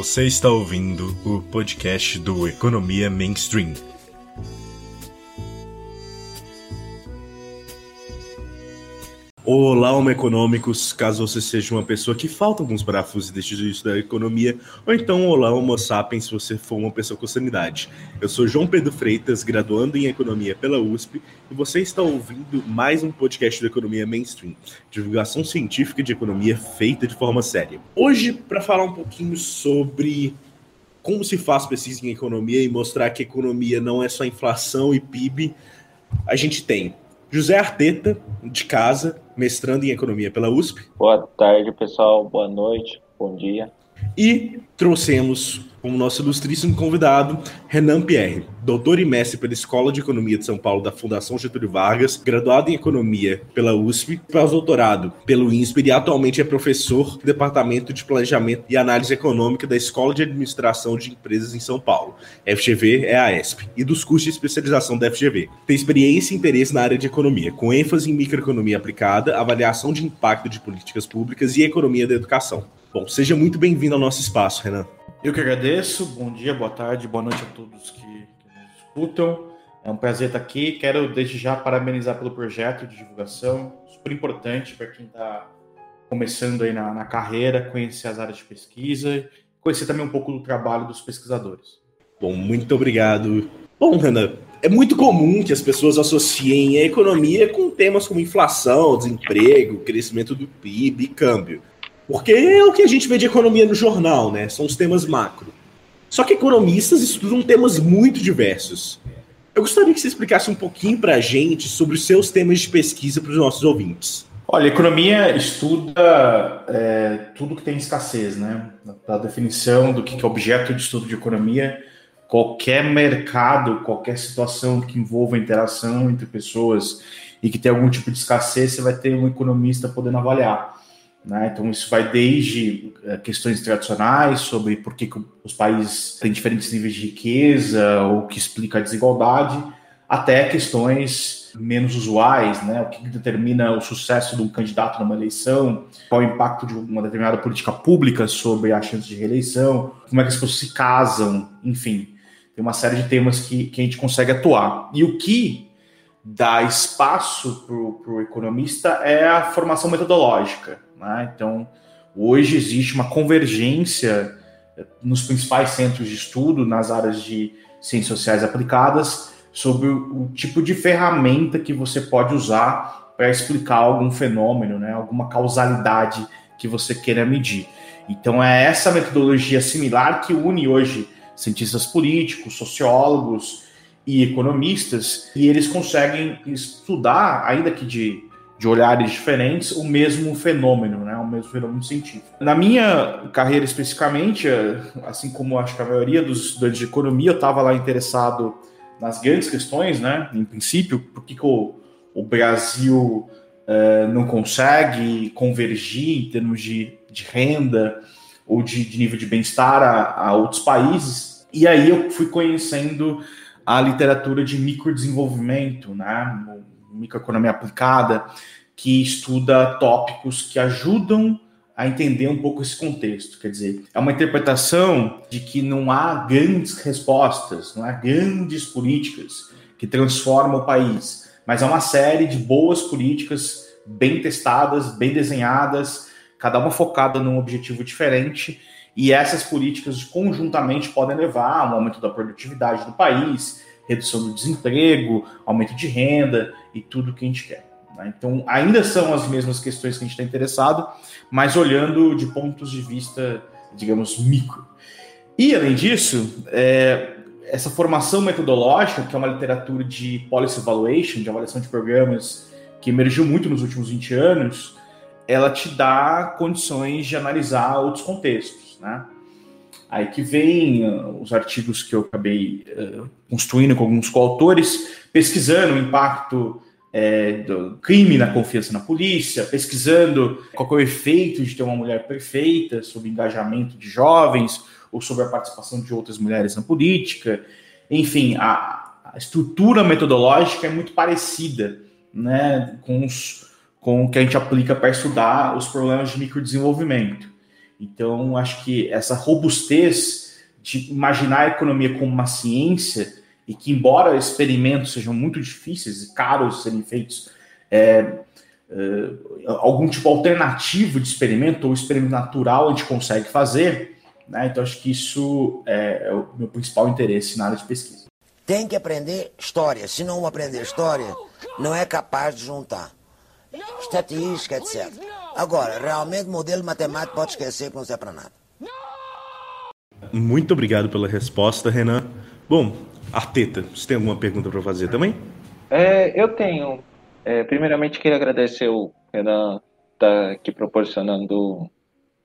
Você está ouvindo o podcast do Economia Mainstream. Olá, Homo Econômicos! Caso você seja uma pessoa que falta alguns parafusos o início da economia, ou então Olá, Homo Sapiens, se você for uma pessoa com sanidade. Eu sou João Pedro Freitas, graduando em Economia pela USP, e você está ouvindo mais um podcast do Economia Mainstream, divulgação científica de economia feita de forma séria. Hoje, para falar um pouquinho sobre como se faz pesquisa em economia e mostrar que economia não é só inflação e PIB, a gente tem José Arteta, de casa, mestrando em economia pela USP. Boa tarde, pessoal. Boa noite. Bom dia. E trouxemos como nosso ilustríssimo convidado, Renan Pierre, doutor e mestre pela Escola de Economia de São Paulo da Fundação Getúlio Vargas, graduado em Economia pela USP, pós-doutorado pelo INSPER e atualmente é professor do Departamento de Planejamento e Análise Econômica da Escola de Administração de Empresas em São Paulo. FGV é a ESP, e dos cursos de especialização da FGV. Tem experiência e interesse na área de economia, com ênfase em microeconomia aplicada, avaliação de impacto de políticas públicas e economia da educação. Bom, seja muito bem-vindo ao nosso espaço, Renan. Eu que agradeço. Bom dia, boa tarde, boa noite a todos que, que nos escutam. É um prazer estar aqui. Quero desde já parabenizar pelo projeto de divulgação, super importante para quem está começando aí na, na, carreira, conhecer as áreas de pesquisa, conhecer também um pouco do trabalho dos pesquisadores. Bom, muito obrigado. Bom, Renan, é muito comum que as pessoas associem a economia com temas como inflação, desemprego, crescimento do PIB e câmbio. Porque é o que a gente vê de economia no jornal, né? São os temas macro. Só que economistas estudam temas muito diversos. Eu gostaria que você explicasse um pouquinho para a gente sobre os seus temas de pesquisa para os nossos ouvintes. Olha, economia estuda é, tudo que tem escassez, né? Da definição do que é objeto de estudo de economia, qualquer mercado, qualquer situação que envolva interação entre pessoas e que tem algum tipo de escassez, você vai ter um economista podendo avaliar. Né? Então, isso vai desde eh, questões tradicionais sobre por que, que os países têm diferentes níveis de riqueza, ou que explica a desigualdade, até questões menos usuais, né? O que determina o sucesso de um candidato numa eleição, qual o impacto de uma determinada política pública sobre a chance de reeleição, como é que as pessoas se casam, enfim. Tem uma série de temas que, que a gente consegue atuar. E o que dá espaço para o economista é a formação metodológica. Né? Então, hoje existe uma convergência eh, nos principais centros de estudo, nas áreas de ciências sociais aplicadas, sobre o, tipo de ferramenta que você pode usar para explicar algum fenômeno, né? alguma causalidade que você queira medir. Então, é essa metodologia similar que une hoje cientistas políticos, sociólogos e economistas, e eles conseguem estudar, ainda que de de olhares diferentes o mesmo fenômeno, né? O mesmo fenômeno científico. Na minha carreira especificamente, assim como acho que a maioria dos estudantes de economia, eu estava lá interessado nas grandes questões, né? Em princípio, por que, que o, o Brasil uh, não consegue convergir em termos de, de renda ou de, de nível de bem-estar a, a outros países? E aí eu fui conhecendo a literatura de microdesenvolvimento, né? microeconomia aplicada, que estuda tópicos que ajudam a entender um pouco esse contexto. Quer dizer, é uma interpretação de que não há grandes respostas, não há grandes políticas que transformam o país, mas há uma série de boas políticas bem testadas, bem desenhadas, cada uma focada num objetivo diferente, e essas políticas conjuntamente podem levar a um aumento da produtividade do país, redução do desemprego, aumento de renda e tudo que a gente quer. Né? Então, ainda são as mesmas questões que a gente está interessado, mas olhando de pontos de vista, digamos, micro. E, além disso, é, essa formação metodológica, que é uma literatura de policy evaluation, de avaliação de programas, que emergiu muito nos últimos 20 anos, ela te dá condições de analisar outros contextos, né? Aí que vem uh, os artigos que eu acabei uh, construindo com alguns coautores, pesquisando o impacto é, do crime na confiança na polícia, pesquisando qual é o efeito de ter uma mulher perfeita sobre engajamento de jovens ou sobre a participação de outras mulheres na política. Enfim, a, a estrutura metodológica é muito parecida né, com, os, com o que a gente aplica para estudar os problemas de microdesenvolvimento. Então, acho que essa robustez de imaginar a economia como uma ciência e que, embora experimentos sejam muito difíceis e caros serem feitos, é, é, algum tipo alternativo de experimento ou experimento natural a gente consegue fazer. Né? Então, acho que isso é, é o meu principal interesse na área de pesquisa. Tem que aprender história. Se não aprender história, não é capaz de juntar estatística, etc. Agora, realmente, modelo matemático pode esquecer que não serve para nada. Muito obrigado pela resposta, Renan. Bom, Arteta, você tem alguma pergunta para fazer também? É, eu tenho. É, primeiramente, queria agradecer o Renan estar tá aqui proporcionando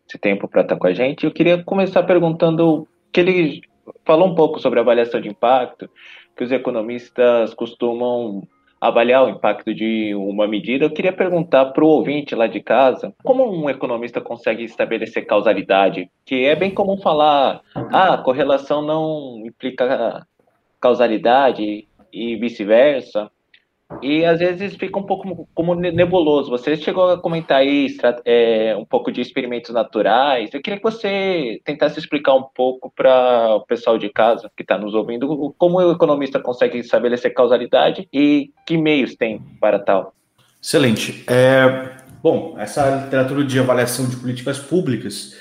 esse tempo para estar tá com a gente. Eu queria começar perguntando que ele falou um pouco sobre avaliação de impacto, que os economistas costumam avaliar o impacto de uma medida, eu queria perguntar para o ouvinte lá de casa, como um economista consegue estabelecer causalidade? Que é bem comum falar, ah, correlação não implica causalidade e vice-versa. E às vezes fica um pouco como nebuloso. Você chegou a comentar aí é, um pouco de experimentos naturais. Eu queria que você tentasse explicar um pouco para o pessoal de casa que está nos ouvindo como o economista consegue estabelecer causalidade e que meios tem para tal. Excelente. É, bom, essa literatura de avaliação de políticas públicas,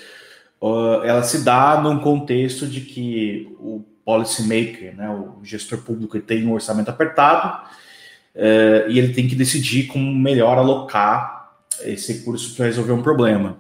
uh, ela se dá num contexto de que o policymaker, né, o gestor público, tem um orçamento apertado uh, e ele tem que decidir como melhor alocar esse recurso para resolver um problema.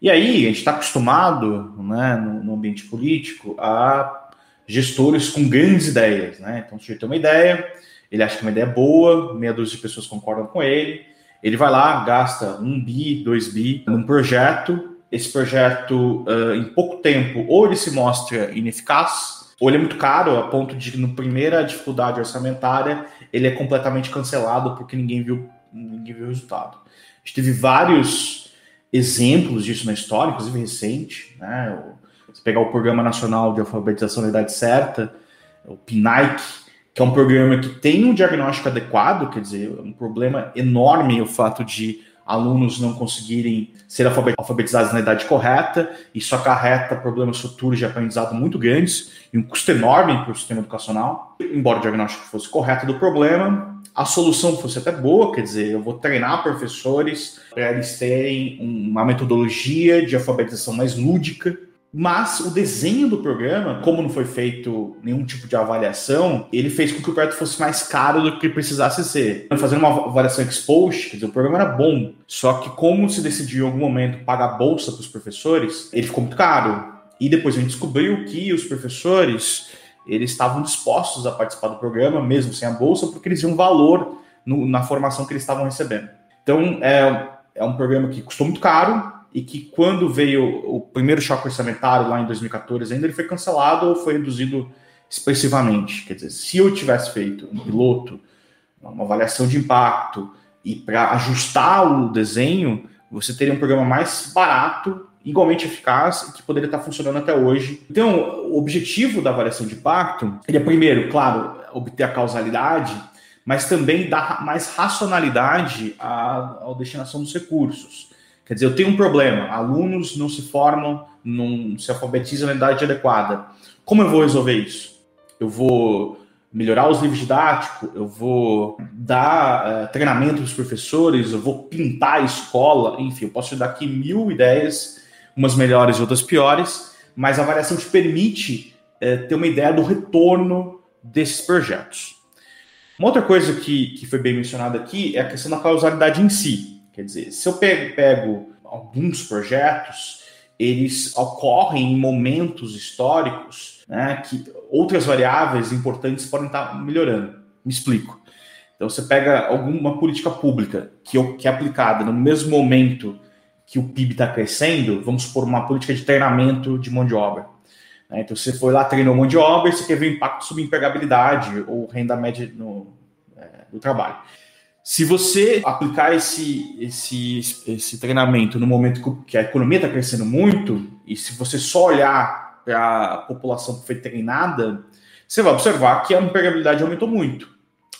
E aí, a gente está acostumado, né, no, no, ambiente político, a gestores com grandes ideias. Né? Então, se ele tem uma ideia, ele acha que é uma ideia boa, meia dúzia de pessoas concordam com ele, ele vai lá, gasta um bi, dois bi num projeto, esse projeto, uh, em pouco tempo, ou ele se mostra ineficaz, ou ele é muito caro, a ponto de, no primeira dificuldade orçamentária, ele é completamente cancelado porque ninguém viu, ninguém viu o resultado. A gente teve vários exemplos disso na história, inclusive recente, né? Se pegar o Programa Nacional de Alfabetização da Idade Certa, o PNAIC, que é um programa que tem um diagnóstico adequado, quer dizer, é um problema enorme o fato de alunos não conseguirem ser alfabetizados na idade correta, isso acarreta problemas futuros de aprendizado muito grandes e um custo enorme para o sistema educacional. Embora o diagnóstico fosse correto do problema, a solução fosse até boa, quer dizer, eu vou treinar professores para eles terem uma metodologia de alfabetização mais lúdica, mas o desenho do programa, como não foi feito nenhum tipo de avaliação, ele fez com que o projeto fosse mais caro do que precisasse ser. Fazendo uma avaliação ex post, quer dizer, o programa era bom, só que como se decidiu em algum momento pagar bolsa para os professores, ele ficou muito caro. E depois a gente descobriu que os professores eles estavam dispostos a participar do programa, mesmo sem a bolsa, porque eles viam valor no, na formação que eles estavam recebendo. Então, é, é um programa que custou muito caro, e que quando veio o primeiro choque orçamentário lá em 2014 ainda ele foi cancelado ou foi reduzido expressivamente. Quer dizer, se eu tivesse feito um piloto, uma avaliação de impacto e para ajustar o desenho, você teria um programa mais barato, igualmente eficaz que poderia estar funcionando até hoje. Então, o objetivo da avaliação de impacto, ele é primeiro, claro, obter a causalidade, mas também dar mais racionalidade à, à destinação dos recursos. Quer dizer, eu tenho um problema, alunos não se formam, não se alfabetizam na idade adequada. Como eu vou resolver isso? Eu vou melhorar os livros didáticos, eu vou dar uh, treinamento para os professores, eu vou pintar a escola, enfim, eu posso te dar aqui mil ideias, umas melhores e outras piores, mas a avaliação te permite uh, ter uma ideia do retorno desses projetos. Uma outra coisa que, que foi bem mencionada aqui é a questão da causalidade em si. Quer dizer, se eu pego, pego alguns projetos, eles ocorrem em momentos históricos né, que outras variáveis importantes podem estar melhorando. Me explico. Então, você pega alguma política pública que, que é aplicada no mesmo momento que o PIB está crescendo, vamos supor uma política de treinamento de mão de obra. Né? Então, você foi lá, treinou mão de obra e você quer ver o impacto sobre empregabilidade ou renda média no, é, do trabalho. Se você aplicar esse, esse, esse treinamento no momento que a economia está crescendo muito, e se você só olhar para a população que foi treinada, você vai observar que a empregabilidade aumentou muito.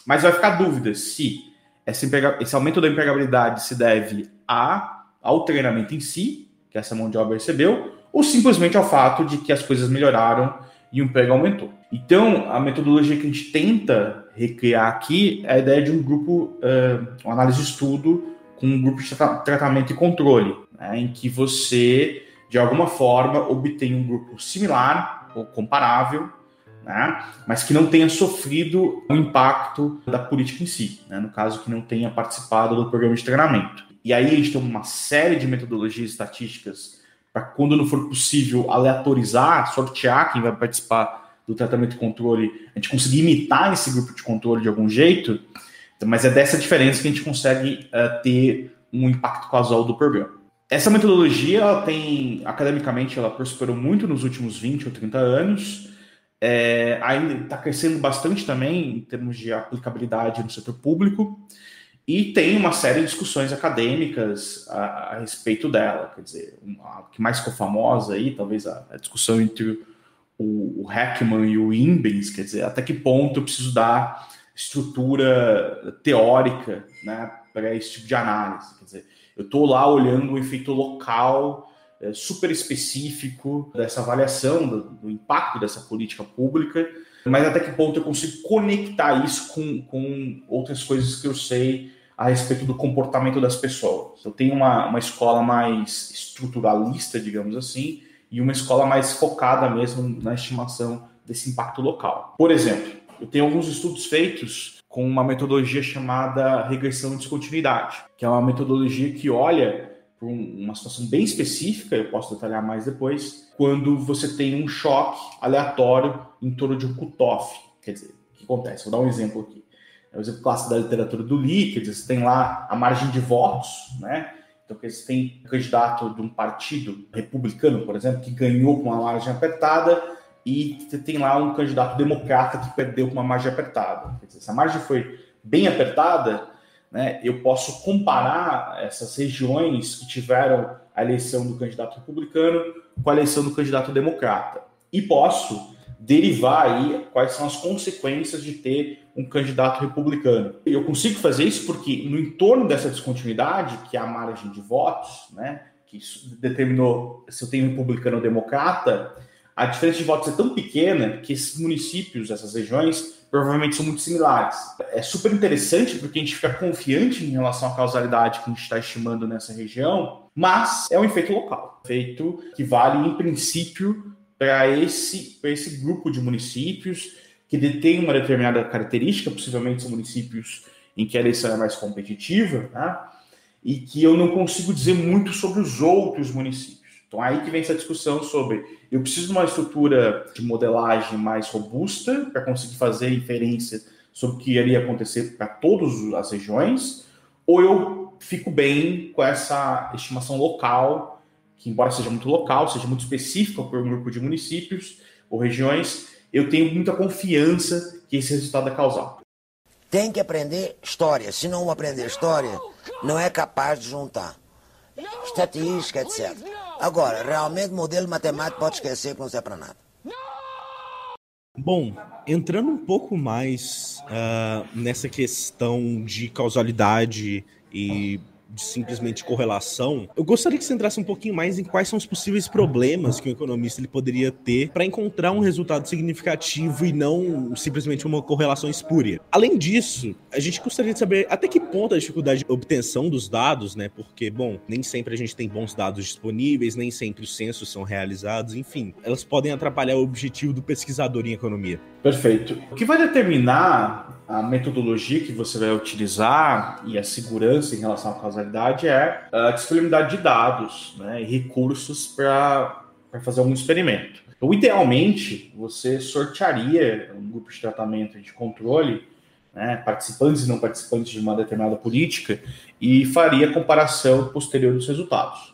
Mas vai ficar dúvida se esse, aumento da empregabilidade se deve a, ao treinamento em si, que essa mão de obra recebeu, ou simplesmente ao fato de que as coisas melhoraram e o emprego aumentou. Então, a metodologia que a gente tenta recriar aqui é a ideia de um grupo, uh, uma análise de estudo com um grupo de tra tratamento e controle, né, em que você, de alguma forma, obtém um grupo similar ou comparável, né, mas que não tenha sofrido o impacto da política em si, né, no caso, que não tenha participado do programa de treinamento. E aí a gente tem uma série de metodologias estatísticas para, quando não for possível, aleatorizar, sortear quem vai participar do tratamento e controle, a gente conseguir imitar esse grupo de controle de algum jeito, mas é dessa diferença que a gente consegue uh, ter um impacto causal do programa. Essa metodologia, ela tem, academicamente, ela prosperou muito nos últimos 20 ou 30 anos, é, ainda está crescendo bastante também em termos de aplicabilidade no setor público, e tem uma série de discussões acadêmicas a, a respeito dela. Quer dizer, a que mais ficou famosa aí, talvez a, a discussão entre o, o Heckman e o Imbens, quer dizer, até que ponto eu preciso dar estrutura teórica né, para esse tipo de análise. Quer dizer, eu estou lá olhando o efeito local é, super específico dessa avaliação do, do, impacto dessa política pública, mas até que ponto eu consigo conectar isso com, com outras coisas que eu sei a respeito do comportamento das pessoas. Eu tenho uma, uma escola mais estruturalista, digamos assim, e uma escola mais focada mesmo na estimação desse impacto local. Por exemplo, eu tenho alguns estudos feitos com uma metodologia chamada regressão de descontinuidade, que é uma metodologia que olha para uma situação bem específica, eu posso detalhar mais depois, quando você tem um choque aleatório em torno de um cutoff. Quer dizer, o que acontece? Vou dar um exemplo aqui. É o exemplo clássico da literatura do Lee, quer dizer, você tem lá a margem de votos, né? Então, você tem um candidato de um partido republicano, por exemplo, que ganhou com uma margem apertada, e você tem lá um candidato democrata que perdeu com uma margem apertada. Quer dizer, se a margem foi bem apertada, né, eu posso comparar essas regiões que tiveram a eleição do candidato republicano com a eleição do candidato democrata. E posso derivar aí quais são as consequências de ter um candidato republicano. Eu consigo fazer isso porque no entorno dessa descontinuidade, que é a margem de votos, né, que determinou se eu tenho republicano ou democrata, a diferença de votos é tão pequena que esses municípios, essas regiões, provavelmente são muito similares. É super interessante porque a gente fica confiante em relação à causalidade que a gente está estimando nessa região, mas é um efeito local, efeito que vale em princípio para esse, esse grupo de municípios que detêm uma determinada característica, possivelmente são municípios em que a eleição é mais competitiva, né? e que eu não consigo dizer muito sobre os outros municípios. Então, aí que vem essa discussão sobre eu preciso de uma estrutura de modelagem mais robusta para conseguir fazer inferência sobre o que iria acontecer para todas as regiões, ou eu fico bem com essa estimação local, que embora seja muito local, seja muito específica por um grupo de municípios ou regiões, eu tenho muita confiança que esse resultado é causal. Tem que aprender história. Se não aprender história, não é capaz de juntar estatística, etc. Agora, realmente, modelo matemático pode esquecer que não serve para nada. Bom, entrando um pouco mais uh, nessa questão de causalidade e de simplesmente correlação, eu gostaria que você entrasse um pouquinho mais em quais são os possíveis problemas que o economista ele poderia ter para encontrar um resultado significativo e não simplesmente uma correlação espúria. Além disso, a gente gostaria de saber até que ponto a dificuldade de obtenção dos dados, né? Porque, bom, nem sempre a gente tem bons dados disponíveis, nem sempre os censos são realizados, enfim, elas podem atrapalhar o objetivo do pesquisador em economia. Perfeito. O que vai determinar a metodologia que você vai utilizar e a segurança em relação à causalidade é a disponibilidade de dados né, e recursos para fazer algum experimento. Então, idealmente, você sortearia um grupo de tratamento de controle, né, participantes e não participantes de uma determinada política, e faria comparação posterior dos resultados.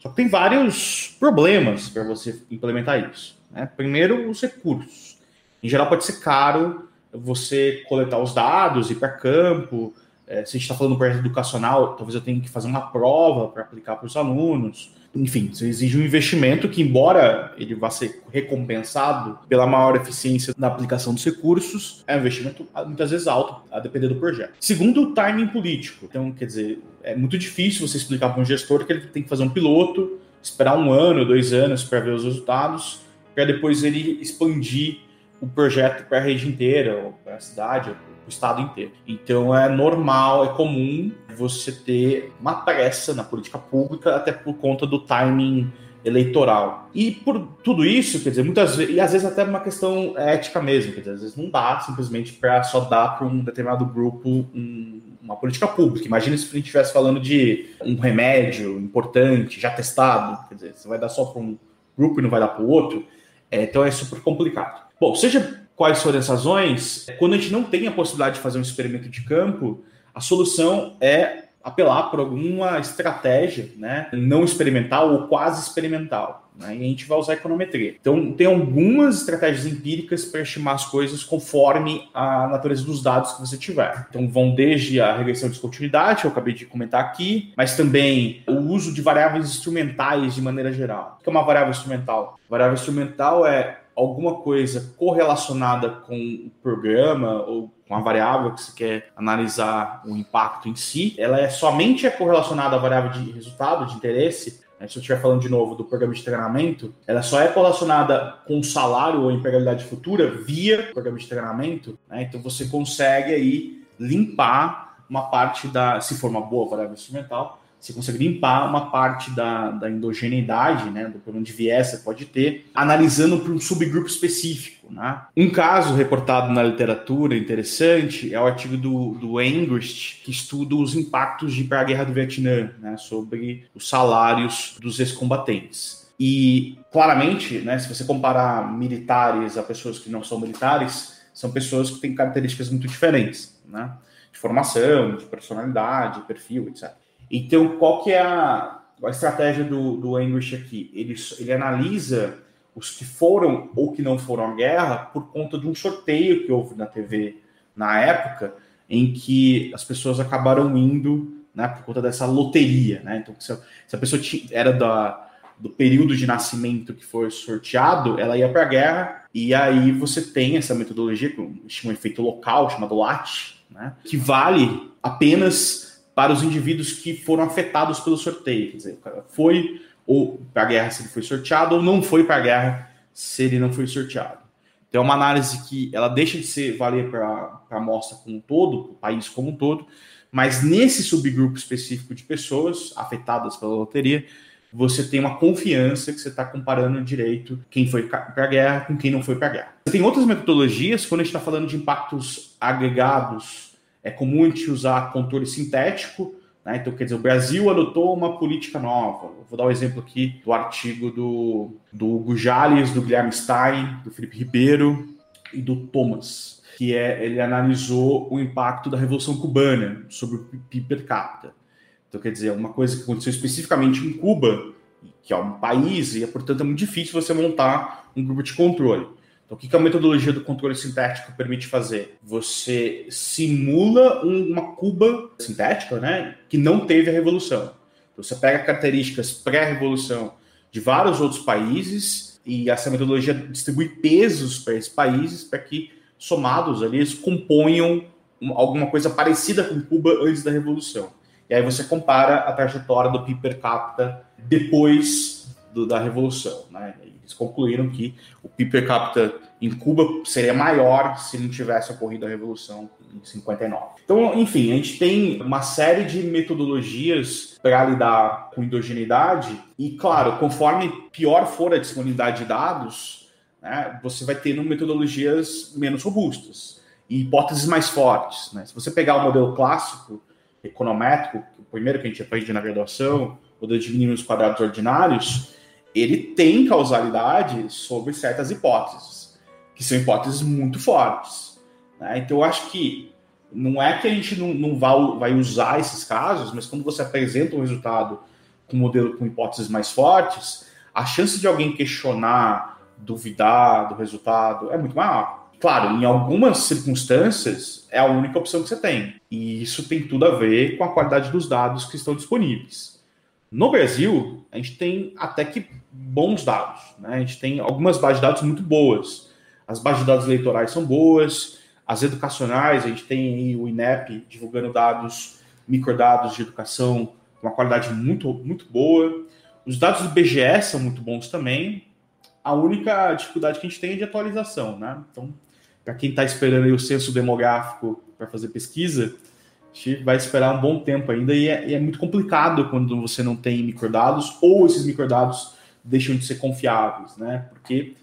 Só que tem vários problemas para você implementar isso. Né? Primeiro, os recursos. Em geral, pode ser caro você coletar os dados, ir para campo. É, se a gente está falando de um projeto educacional, talvez eu tenha que fazer uma prova para aplicar para os alunos. Enfim, isso exige um investimento que, embora ele vá ser recompensado pela maior eficiência na aplicação dos recursos, é um investimento muitas vezes alto, a depender do projeto. Segundo, o timing político. Então, quer dizer, é muito difícil você explicar para um gestor que ele tem que fazer um piloto esperar um ano, dois anos para ver os resultados, para depois ele expandir o projeto para a rede inteira, ou para a cidade, ou para o estado inteiro. Então é normal, é comum você ter uma pressa na política pública, até por conta do timing eleitoral. E por tudo isso, quer dizer, muitas vezes, e às vezes até uma questão ética mesmo, quer dizer, às vezes não dá simplesmente para só dar para um determinado grupo um, uma política pública. Imagina se a gente estivesse falando de um remédio importante, já testado, quer dizer, você vai dar só para um grupo e não vai dar para o outro, é, então é super complicado. Bom, seja quais forem as razões, quando a gente não tem a possibilidade de fazer um experimento de campo, a solução é apelar por alguma estratégia, né, não experimental ou quase experimental. Né, e a gente vai usar econometria. Então, tem algumas estratégias empíricas para estimar as coisas conforme a natureza dos dados que você tiver. Então, vão desde a regressão de descontinuidade, que eu acabei de comentar aqui, mas também o uso de variáveis instrumentais de maneira geral. O que é uma variável instrumental? Variável instrumental é alguma coisa correlacionada com o programa ou com a variável que você quer analisar o impacto em si, ela é somente é correlacionada à variável de resultado, de interesse. Né? Se eu estiver falando de novo do programa de treinamento, ela só é correlacionada com o salário ou empregabilidade futura via programa de treinamento. Né? Então você consegue aí limpar uma parte da, se for uma boa variável instrumental, você consegue limpar uma parte da, da endogeneidade, né, do problema de viés que você pode ter, analisando para um subgrupo específico. Né? Um caso reportado na literatura interessante é o artigo do, do Engrist, que estuda os impactos de para a guerra do Vietnã, né, sobre os salários dos ex-combatentes. E, claramente, né, se você comparar militares a pessoas que não são militares, são pessoas que têm características muito diferentes, né? De formação, de personalidade, perfil, etc. Então, qual que é a, a estratégia do, do English aqui? Ele, ele analisa os que foram ou que não foram à guerra por conta de um sorteio que houve na TV na época, em que as pessoas acabaram indo né, por conta dessa loteria. Né? Então, se a, se a pessoa tinha, era da, do período de nascimento que foi sorteado, ela ia para a guerra, e aí você tem essa metodologia, que chama um efeito local, chamado LAT, né, que vale apenas para os indivíduos que foram afetados pelo sorteio. Quer dizer, foi ou para a guerra se ele foi sorteado, ou não foi para a guerra se ele não foi sorteado. Então, é uma análise que ela deixa de ser valer para a amostra como um todo, para o país como um todo, mas nesse subgrupo específico de pessoas afetadas pela loteria, você tem uma confiança que você está comparando direito quem foi para a guerra com quem não foi para a guerra. Tem outras metodologias, quando a gente está falando de impactos agregados é comum a gente usar controle sintético, né? então quer dizer, o Brasil adotou uma política nova. Vou dar o um exemplo aqui do artigo do, do Hugo Jales, do Guilherme Stein, do Felipe Ribeiro e do Thomas, que é ele analisou o impacto da Revolução Cubana sobre o PIB per capita. Então, quer dizer, uma coisa que aconteceu especificamente em Cuba, que é um país, e portanto é muito difícil você montar um grupo de controle. Então, o que a metodologia do controle sintético permite fazer? Você simula uma cuba sintética, né, que não teve a revolução. Então, você pega características pré-revolução de vários outros países e essa metodologia distribui pesos para esses países para que, somados ali, eles componham alguma coisa parecida com Cuba antes da revolução. E aí você compara a trajetória do PIB per capita depois do, da revolução, né? Eles concluíram que o PIB per capita em Cuba seria maior se não tivesse ocorrido a Revolução em 59. Então, enfim, a gente tem uma série de metodologias para lidar com endogeneidade e, claro, conforme pior for a disponibilidade de dados, né, você vai tendo metodologias menos robustas e hipóteses mais fortes. Né? Se você pegar o modelo clássico econométrico, o primeiro que a gente aprende na graduação, o de diminuir os quadrados ordinários, ele tem causalidade sobre certas hipóteses, que são hipóteses muito fortes. Né? Então, eu acho que não é que a gente não, não vai, vai usar esses casos, mas quando você apresenta um resultado com um modelo com hipóteses mais fortes, a chance de alguém questionar, duvidar do resultado é muito maior. Claro, em algumas circunstâncias é a única opção que você tem. E isso tem tudo a ver com a qualidade dos dados que estão disponíveis. No Brasil, a gente tem até que bons dados. Né? A gente tem algumas bases de dados muito boas. As bases de dados eleitorais são boas, as educacionais, a gente tem o INEP divulgando dados, microdados de educação com uma qualidade muito, muito boa. Os dados do BGE são muito bons também. A única dificuldade que a gente tem é de atualização, né? Então, para quem está esperando o censo demográfico para fazer pesquisa, gente vai esperar um bom tempo ainda e é, e é muito complicado quando você não tem microdados ou esses microdados deixam de ser confiáveis, né? Porque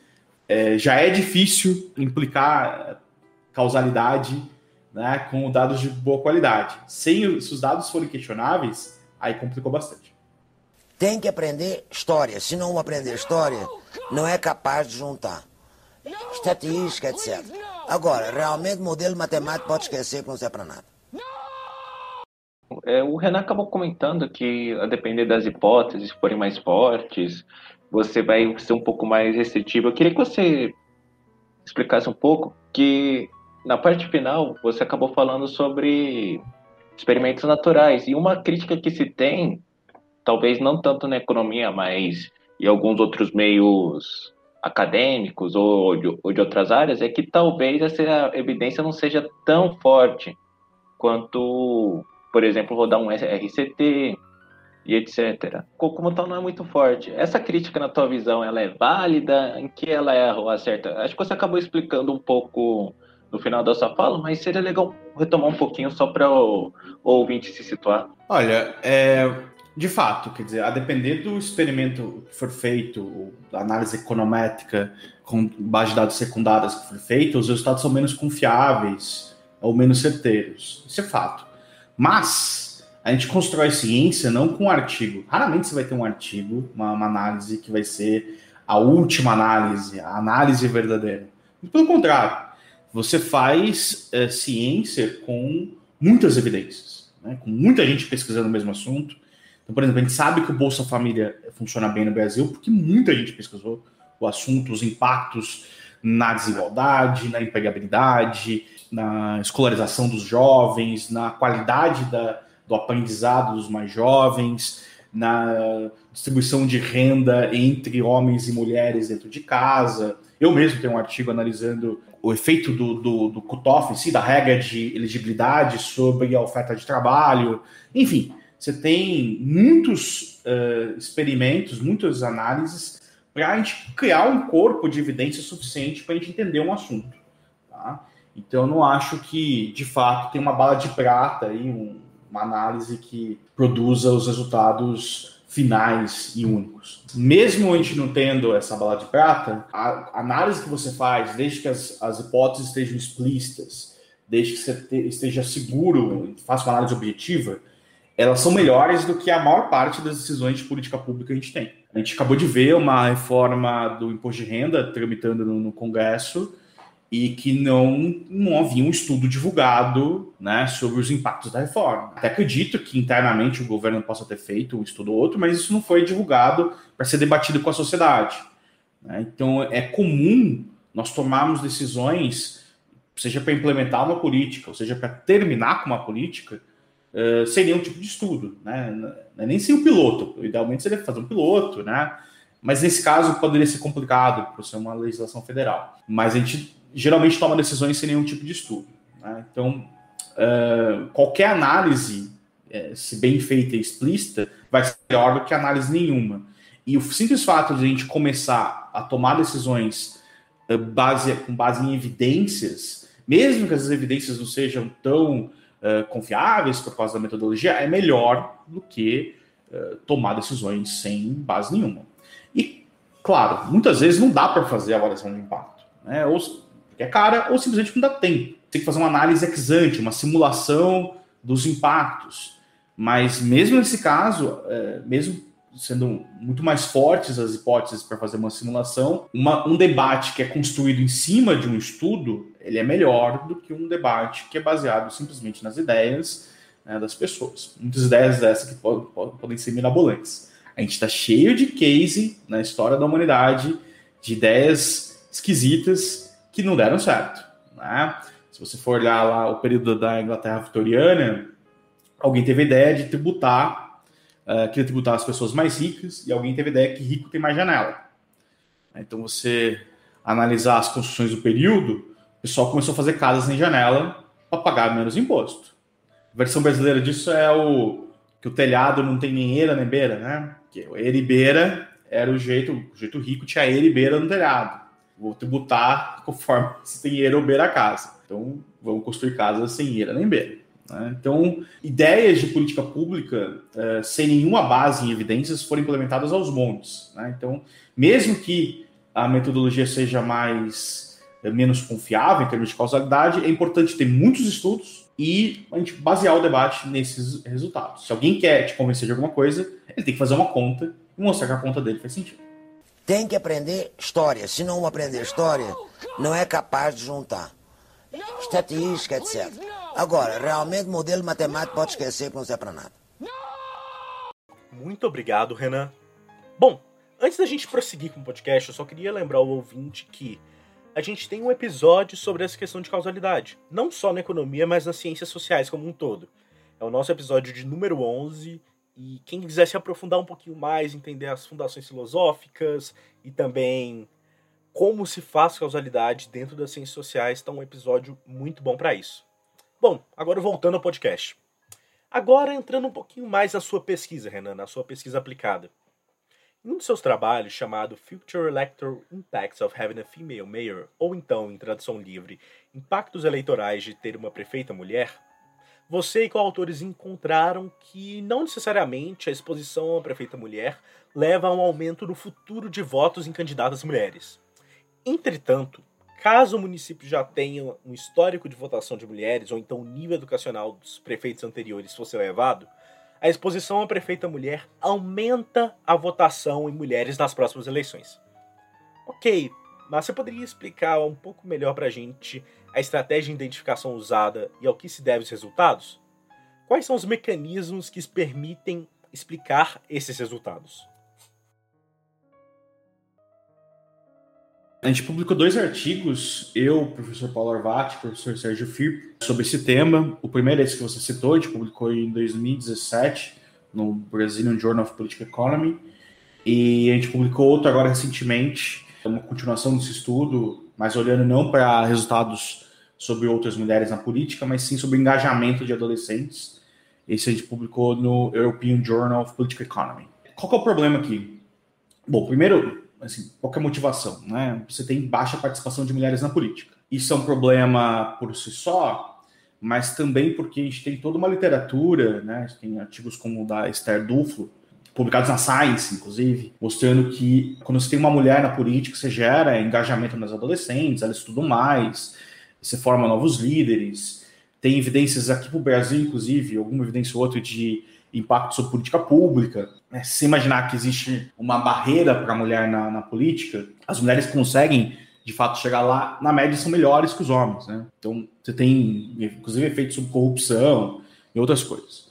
é, já é difícil implicar causalidade né, com dados de boa qualidade. Sem, se os dados forem questionáveis, aí complicou bastante. Tem que aprender história. Se não aprender história, não é capaz de juntar. Estatística, etc. Agora, realmente, modelo matemático pode esquecer que não serve para nada. É, o Renan acabou comentando que, a depender das hipóteses, se forem mais fortes, você vai ser um pouco mais restritivo. Eu queria que você explicasse um pouco que, na parte final, você acabou falando sobre experimentos naturais. E uma crítica que se tem, talvez não tanto na economia, mas em alguns outros meios acadêmicos ou de, ou de outras áreas, é que talvez essa evidência não seja tão forte quanto, por exemplo, rodar um RCT e etc. Como tal, não é muito forte. Essa crítica, na tua visão, ela é válida? Em que ela é a certa? Acho que você acabou explicando um pouco no final da sua fala, mas seria legal retomar um pouquinho só para o, o ouvinte se situar. Olha, é, de fato, quer dizer, a depender do experimento que for feito, da análise econométrica com base de dados secundários que for feito, os resultados são menos confiáveis ou menos certeiros. Isso é fato. Mas a gente constrói ciência não com artigo. Raramente você vai ter um artigo, uma, uma análise que vai ser a última análise, a análise verdadeira. Pelo contrário, você faz é, ciência com muitas evidências, né? com muita gente pesquisando o mesmo assunto então, por exemplo, a gente sabe que o Bolsa Família funciona bem no Brasil porque muita gente pesquisou o assunto, os impactos na desigualdade, na empregabilidade, na escolarização dos jovens, na qualidade da, do aprendizado dos mais jovens, na distribuição de renda entre homens e mulheres dentro de casa. Eu mesmo tenho um artigo analisando o efeito do, do, do cutoff, sim, da regra de elegibilidade sobre a oferta de trabalho. Enfim, você tem muitos uh, experimentos, muitas análises para a gente criar um corpo de evidência suficiente para a gente entender um assunto. Tá? Então, eu não acho que, de fato, tem uma bala de prata aí, um, uma análise que produza os resultados finais e únicos. Mesmo a gente não tendo essa bala de prata, a análise que você faz, desde que as, as hipóteses estejam explícitas, desde que você te, esteja seguro, faça uma análise objetiva, elas são melhores do que a maior parte das decisões de política pública que a gente tem. A gente acabou de ver uma reforma do imposto de renda tramitando no, no Congresso e que não, não havia um estudo divulgado né, sobre os impactos da reforma. Até acredito que internamente o governo possa ter feito um estudo ou outro, mas isso não foi divulgado para ser debatido com a sociedade. Né? Então é comum nós tomarmos decisões, seja para implementar uma política, ou seja para terminar com uma política, uh, sem nenhum tipo de estudo, né? É nem sem o piloto. Idealmente seria fazer um piloto, né? Mas nesse caso poderia ser complicado por ser uma legislação federal. Mas a gente geralmente toma decisões sem nenhum tipo de estudo. Né? Então, uh, qualquer análise, uh, se bem feita e explícita, vai ser melhor do que análise nenhuma. E o simples fato de a gente começar a tomar decisões base, com base em evidências, mesmo que essas evidências não sejam tão uh, confiáveis por causa da metodologia, é melhor do que uh, tomar decisões sem base nenhuma. Claro, muitas vezes não dá para fazer avaliação de impacto, né? ou porque é cara, ou simplesmente não dá tempo. Tem que fazer uma análise ex ante, uma simulação dos impactos. Mas mesmo nesse caso, é, mesmo sendo muito mais fortes as hipóteses para fazer uma simulação, uma, um debate que é construído em cima de um estudo, ele é melhor do que um debate que é baseado simplesmente nas ideias né, das pessoas. Muitas ideias dessas que podem, podem ser mirabolantes. A gente está cheio de case na história da humanidade de ideias esquisitas que não deram certo. Né? Se você for olhar lá o período da Inglaterra vitoriana, alguém teve a ideia de tributar uh, queria tributar as pessoas mais ricas e alguém teve a ideia que rico tem mais janela. Então, você analisar as construções do período, o pessoal começou a fazer casas em janela para pagar menos imposto. A versão brasileira disso é o que o telhado não tem nem eira nem beira, né? Que eira e beira era o jeito, o jeito rico tinha eira e beira no telhado. Vou tributar conforme se tem eira ou beira a casa. Então, vamos construir casas sem eira nem beira. Né? Então, ideias de política pública uh, sem nenhuma base em evidências foram implementadas aos montes. Né? Então, mesmo que a metodologia seja mais uh, menos confiável em termos de causalidade, é importante ter muitos estudos e a gente basear o debate nesses resultados. Se alguém quer te convencer de alguma coisa, ele tem que fazer uma conta e mostrar que a conta dele faz sentido. Tem que aprender história. Se não aprender história, não é capaz de juntar estatística, etc. Agora, realmente, modelo matemático pode esquecer que não serve para nada. Muito obrigado, Renan. Bom, antes da gente prosseguir com o podcast, eu só queria lembrar o ouvinte que a gente tem um episódio sobre essa questão de causalidade, não só na economia, mas nas ciências sociais como um todo. É o nosso episódio de número 11 e quem quiser se aprofundar um pouquinho mais, entender as fundações filosóficas e também como se faz causalidade dentro das ciências sociais, está um episódio muito bom para isso. Bom, agora voltando ao podcast. Agora entrando um pouquinho mais na sua pesquisa, Renan, na sua pesquisa aplicada. Em um de seus trabalhos chamado Future Electoral Impacts of Having a Female Mayor, ou então, em tradução livre, Impactos Eleitorais de Ter uma Prefeita Mulher, você e coautores encontraram que não necessariamente a exposição à prefeita mulher leva a um aumento no futuro de votos em candidatas mulheres. Entretanto, caso o município já tenha um histórico de votação de mulheres, ou então o nível educacional dos prefeitos anteriores fosse elevado, a exposição à prefeita mulher aumenta a votação em mulheres nas próximas eleições. Ok, mas você poderia explicar um pouco melhor para a gente a estratégia de identificação usada e ao que se deve os resultados? Quais são os mecanismos que permitem explicar esses resultados? A gente publicou dois artigos, eu, professor Paulo Arvati, professor Sérgio Firpo, sobre esse tema. O primeiro é esse que você citou, a gente publicou em 2017 no Brazilian Journal of Political Economy, e a gente publicou outro agora recentemente, uma continuação desse estudo, mas olhando não para resultados sobre outras mulheres na política, mas sim sobre engajamento de adolescentes. Esse a gente publicou no European Journal of Political Economy. Qual é o problema aqui? Bom, primeiro, assim, qual é a motivação? Né? Você tem baixa participação de mulheres na política. Isso é um problema por si só, mas também porque a gente tem toda uma literatura, né? tem artigos como o da Esther Duflo, publicados na Science, inclusive, mostrando que quando você tem uma mulher na política, você gera engajamento nas adolescentes, elas estudam mais, você forma novos líderes. Tem evidências aqui para o Brasil, inclusive, alguma evidência ou outra de impacto sobre política pública. Né? Se imaginar que existe uma barreira para a mulher na, na, política, as mulheres conseguem, de fato, chegar lá, na média, são melhores que os homens. Né? Então, você tem, inclusive, efeitos sobre corrupção e outras coisas.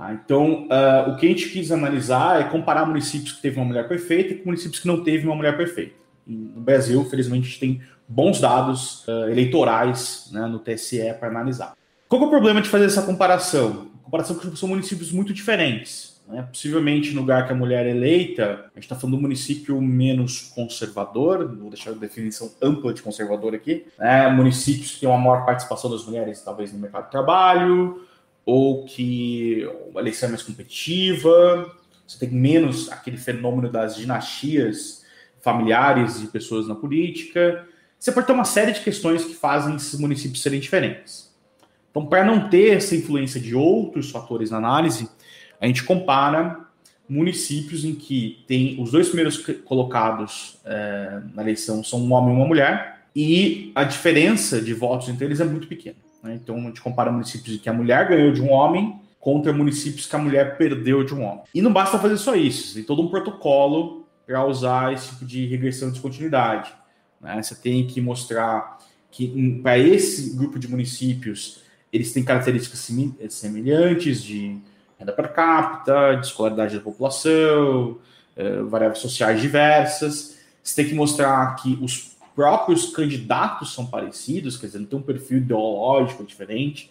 Ah, então, uh, o que a gente quis analisar é comparar municípios que teve uma mulher perfeita com municípios que não teve uma mulher perfeita. No Brasil, felizmente, a gente tem bons dados uh, eleitorais né, no TSE para analisar. Qual é o problema de fazer essa comparação? comparação que são municípios muito diferentes. Né? Possivelmente, no lugar que a mulher é eleita, a gente está falando de um município menos conservador, vou deixar a definição ampla de conservador aqui, né? municípios que têm uma maior participação das mulheres, talvez, no mercado de trabalho, ou que a eleição é mais competitiva, você tem menos aquele fenômeno das dinastias familiares de pessoas na política. Você pode ter uma série de questões que fazem esses municípios serem diferentes. Então, para não ter essa influência de outros fatores na análise, a gente compara municípios em que tem os dois primeiros colocados é, na eleição são um homem e uma mulher, e a diferença de votos entre eles é muito pequena. Né? Então, a gente compara municípios em que a mulher ganhou de um homem contra municípios que a mulher perdeu de um homem. E não basta fazer só isso, tem todo um protocolo para usar esse tipo de regressão de descontinuidade. Né? Você tem que mostrar que para esse grupo de municípios eles têm características semelhantes de renda per capita, de escolaridade da população, é, variáveis sociais diversas. Você tem que mostrar que os próprios candidatos são parecidos, quer dizer, não tem um perfil ideológico diferente.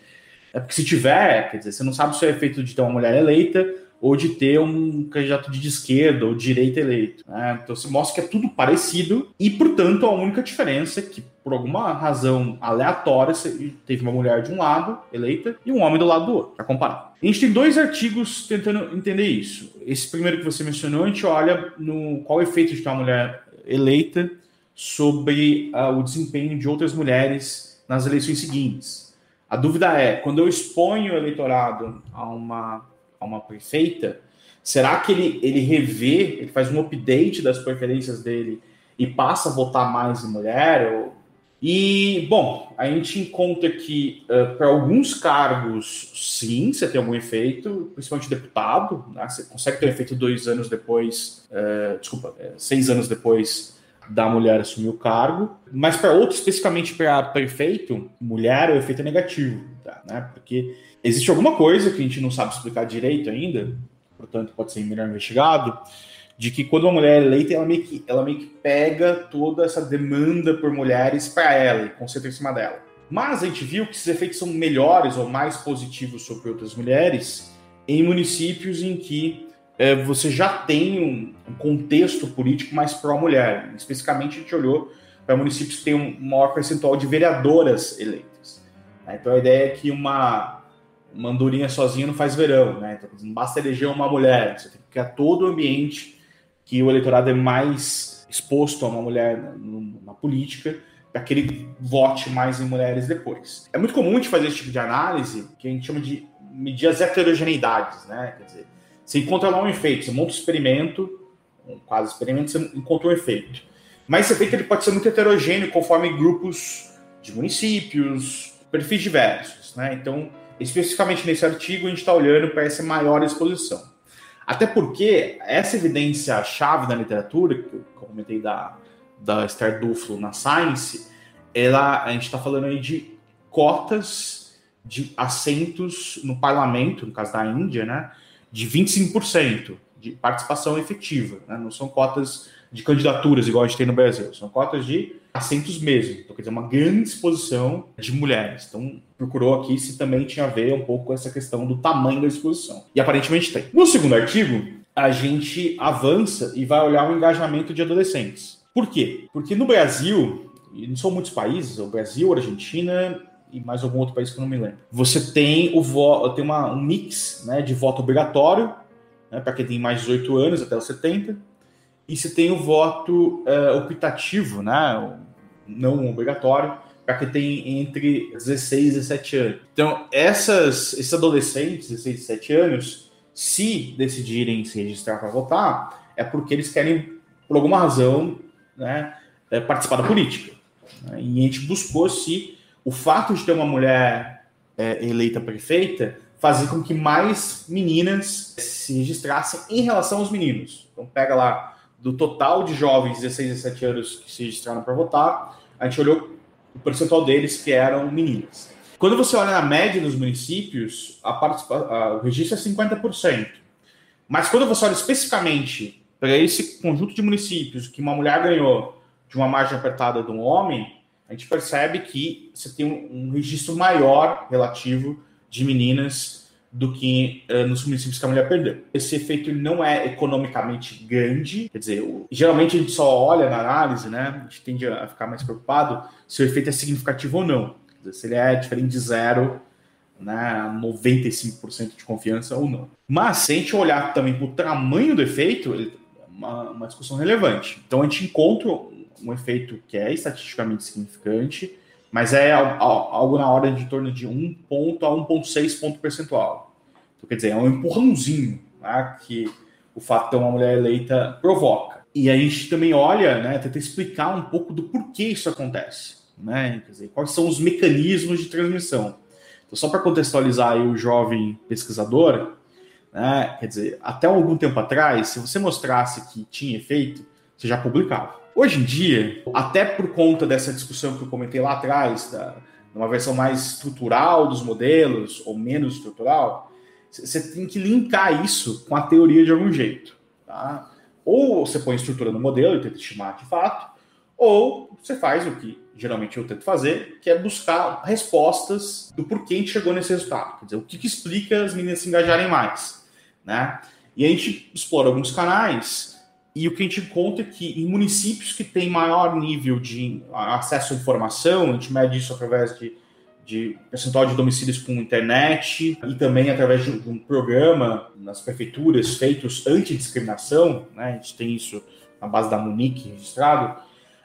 É porque se tiver, quer dizer, você não sabe se é efeito de ter uma mulher eleita ou de ter um candidato de esquerda ou direita eleito. Né? Então se mostra que é tudo parecido e, portanto, a única diferença é que por alguma razão aleatória, teve uma mulher de um lado eleita e um homem do lado do outro, para comparar. A gente tem dois artigos tentando entender isso. Esse primeiro que você mencionou, a gente olha no qual é o efeito de ter uma mulher eleita sobre uh, o desempenho de outras mulheres nas eleições seguintes. A dúvida é, quando eu exponho o eleitorado a uma, a uma prefeita, será que ele, ele revê, ele faz um update das preferências dele e passa a votar mais em mulher? Ou... E, bom, a gente encontra que uh, para alguns cargos, sim, você tem algum efeito, principalmente deputado, né? você consegue ter um efeito dois anos depois, uh, desculpa, é, seis anos depois da mulher assumir o cargo, mas para outros, especificamente para prefeito, mulher, o efeito é negativo, tá, né? Porque existe alguma coisa que a gente não sabe explicar direito ainda, portanto pode ser melhor investigado, de que quando uma mulher é eleita, ela meio que, ela meio que pega toda essa demanda por mulheres para ela e concentra em cima dela. Mas a gente viu que esses efeitos são melhores ou mais positivos sobre outras mulheres em municípios em que é, você já tem um, um contexto político mais pró-mulher. Especificamente, a gente olhou para municípios que têm um maior percentual de vereadoras eleitas. Né? Então, a ideia é que uma, uma andorinha sozinha não faz verão. Né? Então, não basta eleger uma mulher, você tem que criar todo o ambiente que o eleitorado é mais exposto a uma mulher na, política, para que ele vote mais em mulheres depois. É muito comum gente fazer esse tipo de análise, que a gente chama de medir as heterogeneidades, né? Quer dizer, você encontra lá um efeito, você monta um experimento, um quase experimento, você encontra um efeito. Mas esse efeito ele pode ser muito heterogêneo conforme grupos de municípios, perfis diversos. Né? Então, especificamente nesse artigo, a gente está olhando para essa maior exposição. Até porque essa evidência-chave da literatura, que eu comentei da, da Esther Duflo na Science, ela, a gente está falando aí de cotas de assentos no parlamento, no caso da Índia, né? De 25% de participação efetiva. Né? Não são cotas de candidaturas igual a gente tem no Brasil, são cotas de assentos mesmo. Então, quer dizer, uma grande exposição de mulheres. Então, procurou aqui se também tinha a ver um pouco com essa questão do tamanho da exposição. E aparentemente tem. No segundo artigo, a gente avança e vai olhar o engajamento de adolescentes. Por quê? Porque no Brasil, e não são muitos países, o Brasil, Argentina e mais algum outro país que eu não me lembro. Você tem o tem uma, um mix né, de voto obrigatório, né, para quem tem mais de 18 anos, até os 70, e você tem o voto uh, optativo, né, não obrigatório, para quem tem entre 16 e 17 anos. Então, essas, esses adolescentes, 16 e 17 anos, se decidirem se registrar para votar, é porque eles querem, por alguma razão, né, eh, participar da política. Né, e a gente buscou se o fato de ter uma mulher é, eleita prefeita fazia com que mais meninas se registrassem em relação aos meninos. Então, pega lá do total de jovens de 16 a 17 anos que se registraram para votar, a gente olhou o percentual deles que eram meninas. Quando você olha na média dos municípios, a a, o registro é 50%. Mas quando você olha especificamente para esse conjunto de municípios que uma mulher ganhou de uma margem apertada de um homem, a gente percebe que você tem um, registro maior relativo de meninas do que uh, nos municípios que a mulher perdeu. Esse efeito não é economicamente grande, quer dizer, o, geralmente a gente só olha na análise, né? A gente tende a ficar mais preocupado se o efeito é significativo ou não. Dizer, se ele é diferente de zero, né, 95% de confiança ou não. Mas se a gente olhar também para o tamanho do efeito, ele, é uma, uma discussão relevante. Então a gente encontra um efeito que é estatisticamente significante, mas é algo na ordem de torno de 1 ponto a 1,6 ponto percentual. Então, quer dizer, é um empurrãozinho né, que o fato de ter uma mulher eleita provoca. E a gente também olha, né, tenta explicar um pouco do porquê isso acontece, né, quer dizer, quais são os mecanismos de transmissão. Então, só para contextualizar aí o jovem pesquisador, né, quer dizer, até algum tempo atrás, se você mostrasse que tinha efeito, você já publicava. Hoje em dia, até por conta dessa discussão que eu comentei lá atrás, da, uma versão mais estrutural dos modelos ou menos estrutural, você tem que linkar isso com a teoria de algum jeito. Tá? Ou você põe estrutura no modelo e tenta estimar de fato, ou você faz o que geralmente eu tento fazer, que é buscar respostas do porquê a gente chegou nesse resultado. Quer dizer, o que, que explica as meninas se engajarem mais. Né? E a gente explora alguns canais E o que a gente encontra é que em municípios que têm maior nível de acesso à informação, a gente mede isso através de, de percentual de domicílios com internet e também através de um programa nas prefeituras feitos anti-discriminação, né? a gente tem isso na base da Munique registrado,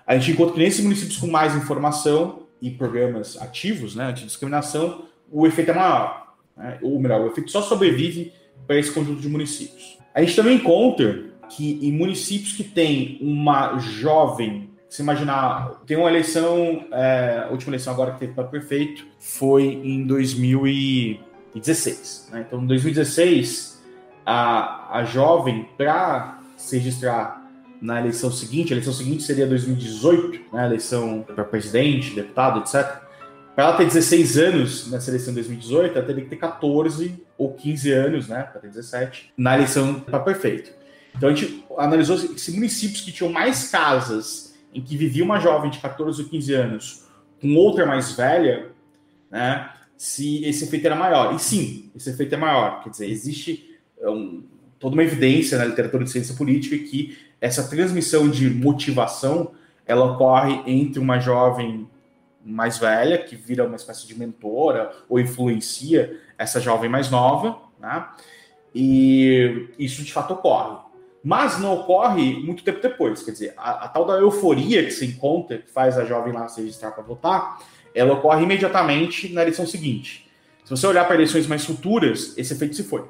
a gente encontra que nesses municípios com mais informação e programas ativos, né, antidiscriminação, o efeito é maior. Né? Ou melhor, o efeito só sobrevive para esse conjunto de municípios. A gente também encontra que em municípios que tem uma jovem, se imaginar, tem uma eleição, é, a última eleição agora que teve para prefeito foi em 2016. Né? Então, em 2016, a, a jovem, para se registrar na eleição seguinte, a eleição seguinte seria 2018, né, eleição para presidente, deputado, etc. Para ela ter 16 anos nessa eleição de 2018, ela teria que ter 14 ou 15 anos, né, para ter 17, na eleição para prefeito. Então a gente analisou se municípios que tinham mais casas em que vivia uma jovem de 14 ou 15 anos com outra mais velha, né, se esse efeito era maior. E sim, esse efeito é maior. Quer dizer, existe é um, toda uma evidência na literatura de ciência política que essa transmissão de motivação ela ocorre entre uma jovem mais velha, que vira uma espécie de mentora ou influencia essa jovem mais nova, né? E isso de fato ocorre. Mas não ocorre muito tempo depois. Quer dizer, a, a tal da euforia que se encontra, que faz a jovem lá se registrar para votar, ela ocorre imediatamente na eleição seguinte. Se você olhar para eleições mais futuras, esse efeito se foi.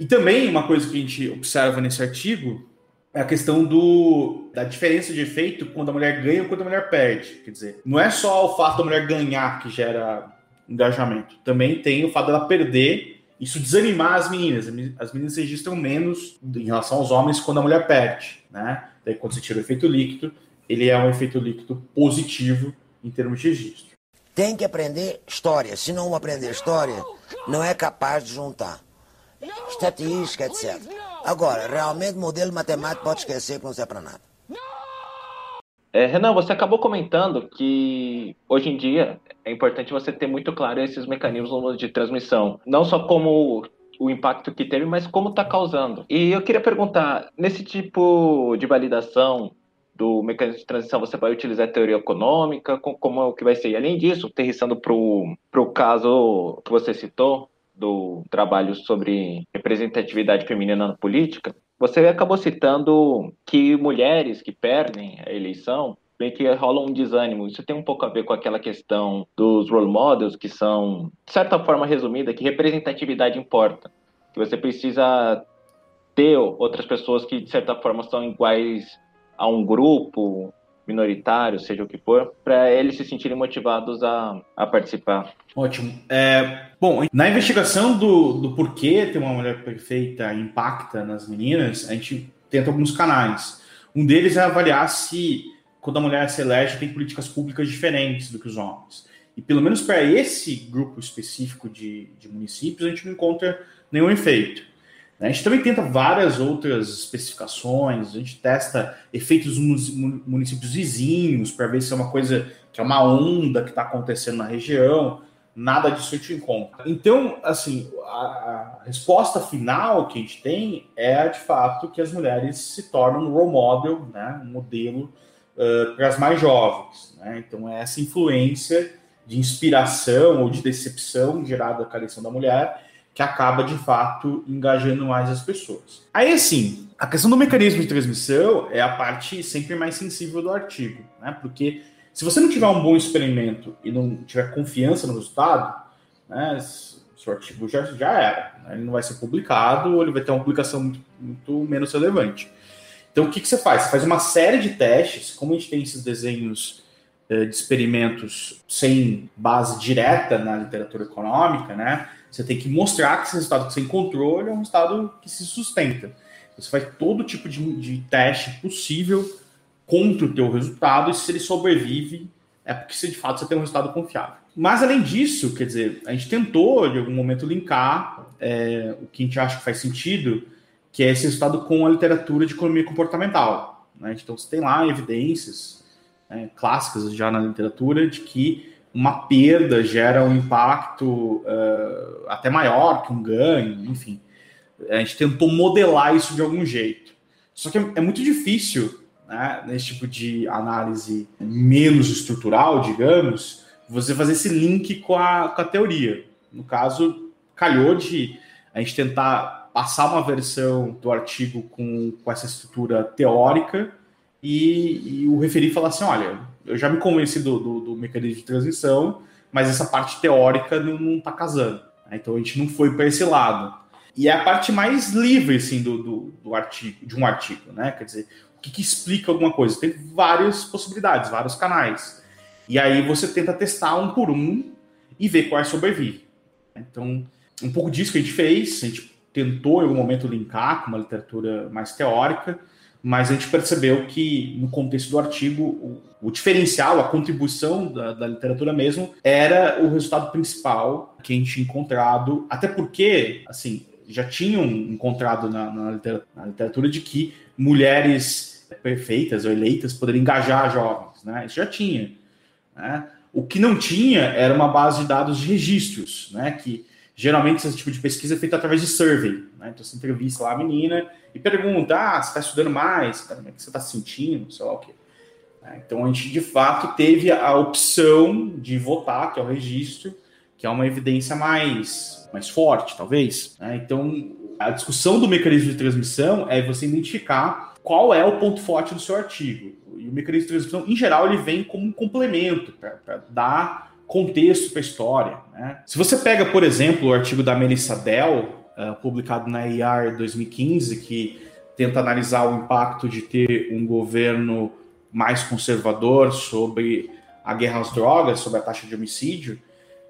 E também uma coisa que a gente observa nesse artigo é a questão do, da diferença de efeito quando a mulher ganha ou quando a mulher perde. Quer dizer, não é só o fato da mulher ganhar que gera engajamento, também tem o fato dela perder, isso desanimar as meninas. As meninas registram menos em relação aos homens quando a mulher perde, né? Daí quando você tira o efeito líquido, ele é um efeito líquido positivo em termos de registro. Tem que aprender história. Se não aprender história, não é capaz de juntar estatística, etc. Agora, realmente, modelo matemático pode esquecer que não serve para nada. É, Renan, você acabou comentando que hoje em dia é importante você ter muito claro esses mecanismos de transmissão, não só como o impacto que teve, mas como está causando. E eu queria perguntar, nesse tipo de validação do mecanismo de transição, você vai utilizar teoria econômica? Como é o que vai ser? E além disso, aterrissando para o caso que você citou, do trabalho sobre representatividade feminina na política, você acabou citando que mulheres que perdem a eleição bem que rola um desânimo. Isso tem um pouco a ver com aquela questão dos role models, que são, de certa forma resumida, que representatividade importa. Que você precisa ter outras pessoas que, de certa forma, são iguais a um grupo, minoritário, seja o que for, para eles se sentirem motivados a, a participar. Ótimo. É, bom, na investigação do, do porquê ter uma mulher perfeita impacta nas meninas, a gente tenta alguns canais. Um deles é avaliar se, quando a mulher se elege, tem políticas públicas diferentes do que os homens. E pelo menos para esse grupo específico de, de municípios, a gente não encontra nenhum efeito. Né? A gente também tenta várias outras especificações, a gente testa efeitos nos municípios vizinhos para ver se é uma coisa que é uma onda que está acontecendo na região. Nada disso a gente encontra. Então, assim, a, resposta final que a gente tem é de fato que as mulheres se tornam um role model, né? um modelo uh, para as mais jovens. Né? Então, é essa influência de inspiração ou de decepção gerada com a eleição da mulher que acaba de fato engajando mais as pessoas. Aí, assim, a questão do mecanismo de transmissão é a parte sempre mais sensível do artigo, né? Porque se você não tiver um bom experimento e não tiver confiança no resultado, né, seu artigo já, já era. Né? Ele não vai ser publicado ou ele vai ter uma publicação muito, muito menos relevante. Então, o que, que você faz? Você faz uma série de testes, como a gente tem esses desenhos de experimentos sem base direta na literatura econômica, né? Você tem que mostrar que esse resultado que você encontrou é um resultado que se sustenta. Você faz todo tipo de, de teste possível contra o teu resultado e se ele sobrevive é porque de fato você tem um resultado confiável. Mas além disso, quer dizer, a gente tentou de algum momento linkar é, o que a gente acha que faz sentido, que é esse resultado com a literatura de economia comportamental. Né? Então você tem lá evidências né, clássicas já na literatura de que uma perda gera um impacto uh, até maior que um ganho, enfim. A gente tentou modelar isso de algum jeito. Só que é, é muito difícil, né, nesse tipo de análise menos estrutural, digamos, você fazer esse link com a, com a teoria. No caso, calhou de a gente tentar passar uma versão do artigo com, com essa estrutura teórica e, e o referir falar assim: olha, eu já me convenci do, do, do mecanismo de transmissão, mas essa parte teórica não está casando. Né? Então a gente não foi para esse lado. E é a parte mais livre assim, do, do, do, artigo, de um artigo, né? Quer dizer, o que, que explica alguma coisa? Tem várias possibilidades, vários canais. E aí você tenta testar um por um e ver quais sobrevive. Então, um pouco disso que a gente fez, a gente tentou em algum momento linkar com uma literatura mais teórica, mas a gente percebeu que, no contexto do artigo, o, o diferencial, a contribuição da, da, literatura mesmo, era o resultado principal que a gente tinha encontrado, até porque, assim, já tinham encontrado na, na, literatura, na literatura, de que mulheres perfeitas ou eleitas poderiam engajar jovens, né? Isso já tinha. Né? O que não tinha era uma base de dados de registros, né? Que geralmente esse tipo de pesquisa é feita através de survey. Né? Então você entrevista lá a menina e pergunta: ah, você está estudando mais? Como é que você está se sentindo? Sei lá o quê. Né? Então a gente de fato teve a opção de votar, que é o registro, que é uma evidência mais, mais forte, talvez. Né? Então a discussão do mecanismo de transmissão é você identificar qual é o ponto forte do seu artigo. E o mecanismo de transmissão, em geral, ele vem como um complemento para dar contexto para a história. Né? Se você pega, por exemplo, o artigo da Melissa Dell, uh, publicado na IAR 2015, que tenta analisar o impacto de ter um governo mais conservador sobre a guerra às drogas, sobre a taxa de homicídio,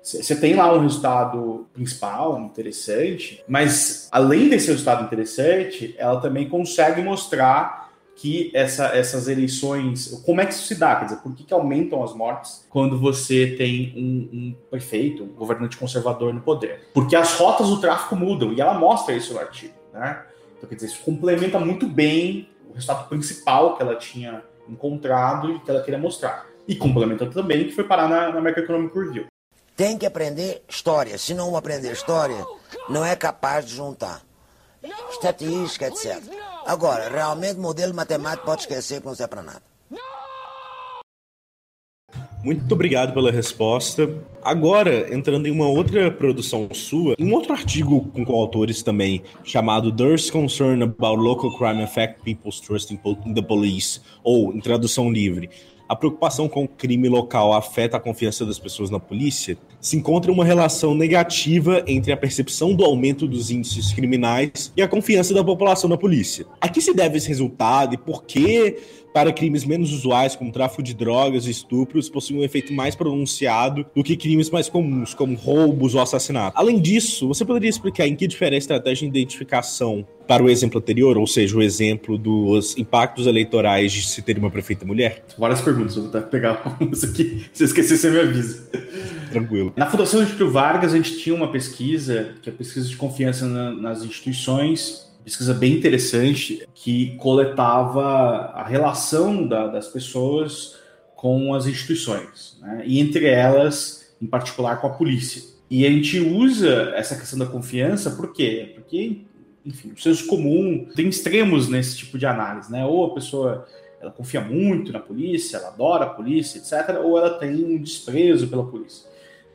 você tem lá um resultado principal, interessante, mas além desse resultado interessante, ela também consegue mostrar que essa, essas eleições, como é que isso se dá? Quer dizer, por que, que aumentam as mortes quando você tem um, um, prefeito, um governante conservador no poder? Porque as rotas do tráfico mudam, e ela mostra isso no artigo, né? Então, quer dizer, isso complementa muito bem o resultado principal que ela tinha encontrado e que ela queria mostrar. E complementa também que foi parar na, na Economic Review. Tem que aprender história. Se não aprender história, não é capaz de juntar estatística, etc. Agora, realmente, modelo matemático pode esquecer que não serve para nada. Muito obrigado pela resposta. Agora, entrando em uma outra produção sua, em um outro artigo com coautores também, chamado There's Concern About Local Crime Affect People's Trust in the Police, ou, em tradução livre, a preocupação com o crime local afeta a confiança das pessoas na polícia, se encontra uma relação negativa entre a percepção do aumento dos índices criminais e a confiança da população na polícia. A que se deve esse resultado e por que para crimes menos usuais, como tráfico de drogas e estupros, possuem um efeito mais pronunciado do que crimes mais comuns, como roubos ou assassinatos. Além disso, você poderia explicar em que difere a estratégia de identificação para o exemplo anterior, ou seja, o exemplo dos impactos eleitorais de se ter uma prefeita mulher? Várias perguntas, vou tentar pegar algumas aqui. Se esquecer, você me avisa. Tranquilo. Na Fundação Getúlio Vargas, a gente tinha uma pesquisa, que é a pesquisa de confiança na, nas instituições, pesquisa bem interessante que coletava a relação da, das pessoas com as instituições, né? e entre elas, em particular, com a polícia. E a gente usa essa questão da confiança, por quê? Porque, enfim, o senso comum tem extremos nesse tipo de análise, né? Ou a pessoa ela confia muito na polícia, ela adora a polícia, etc., ou ela tem um desprezo pela polícia.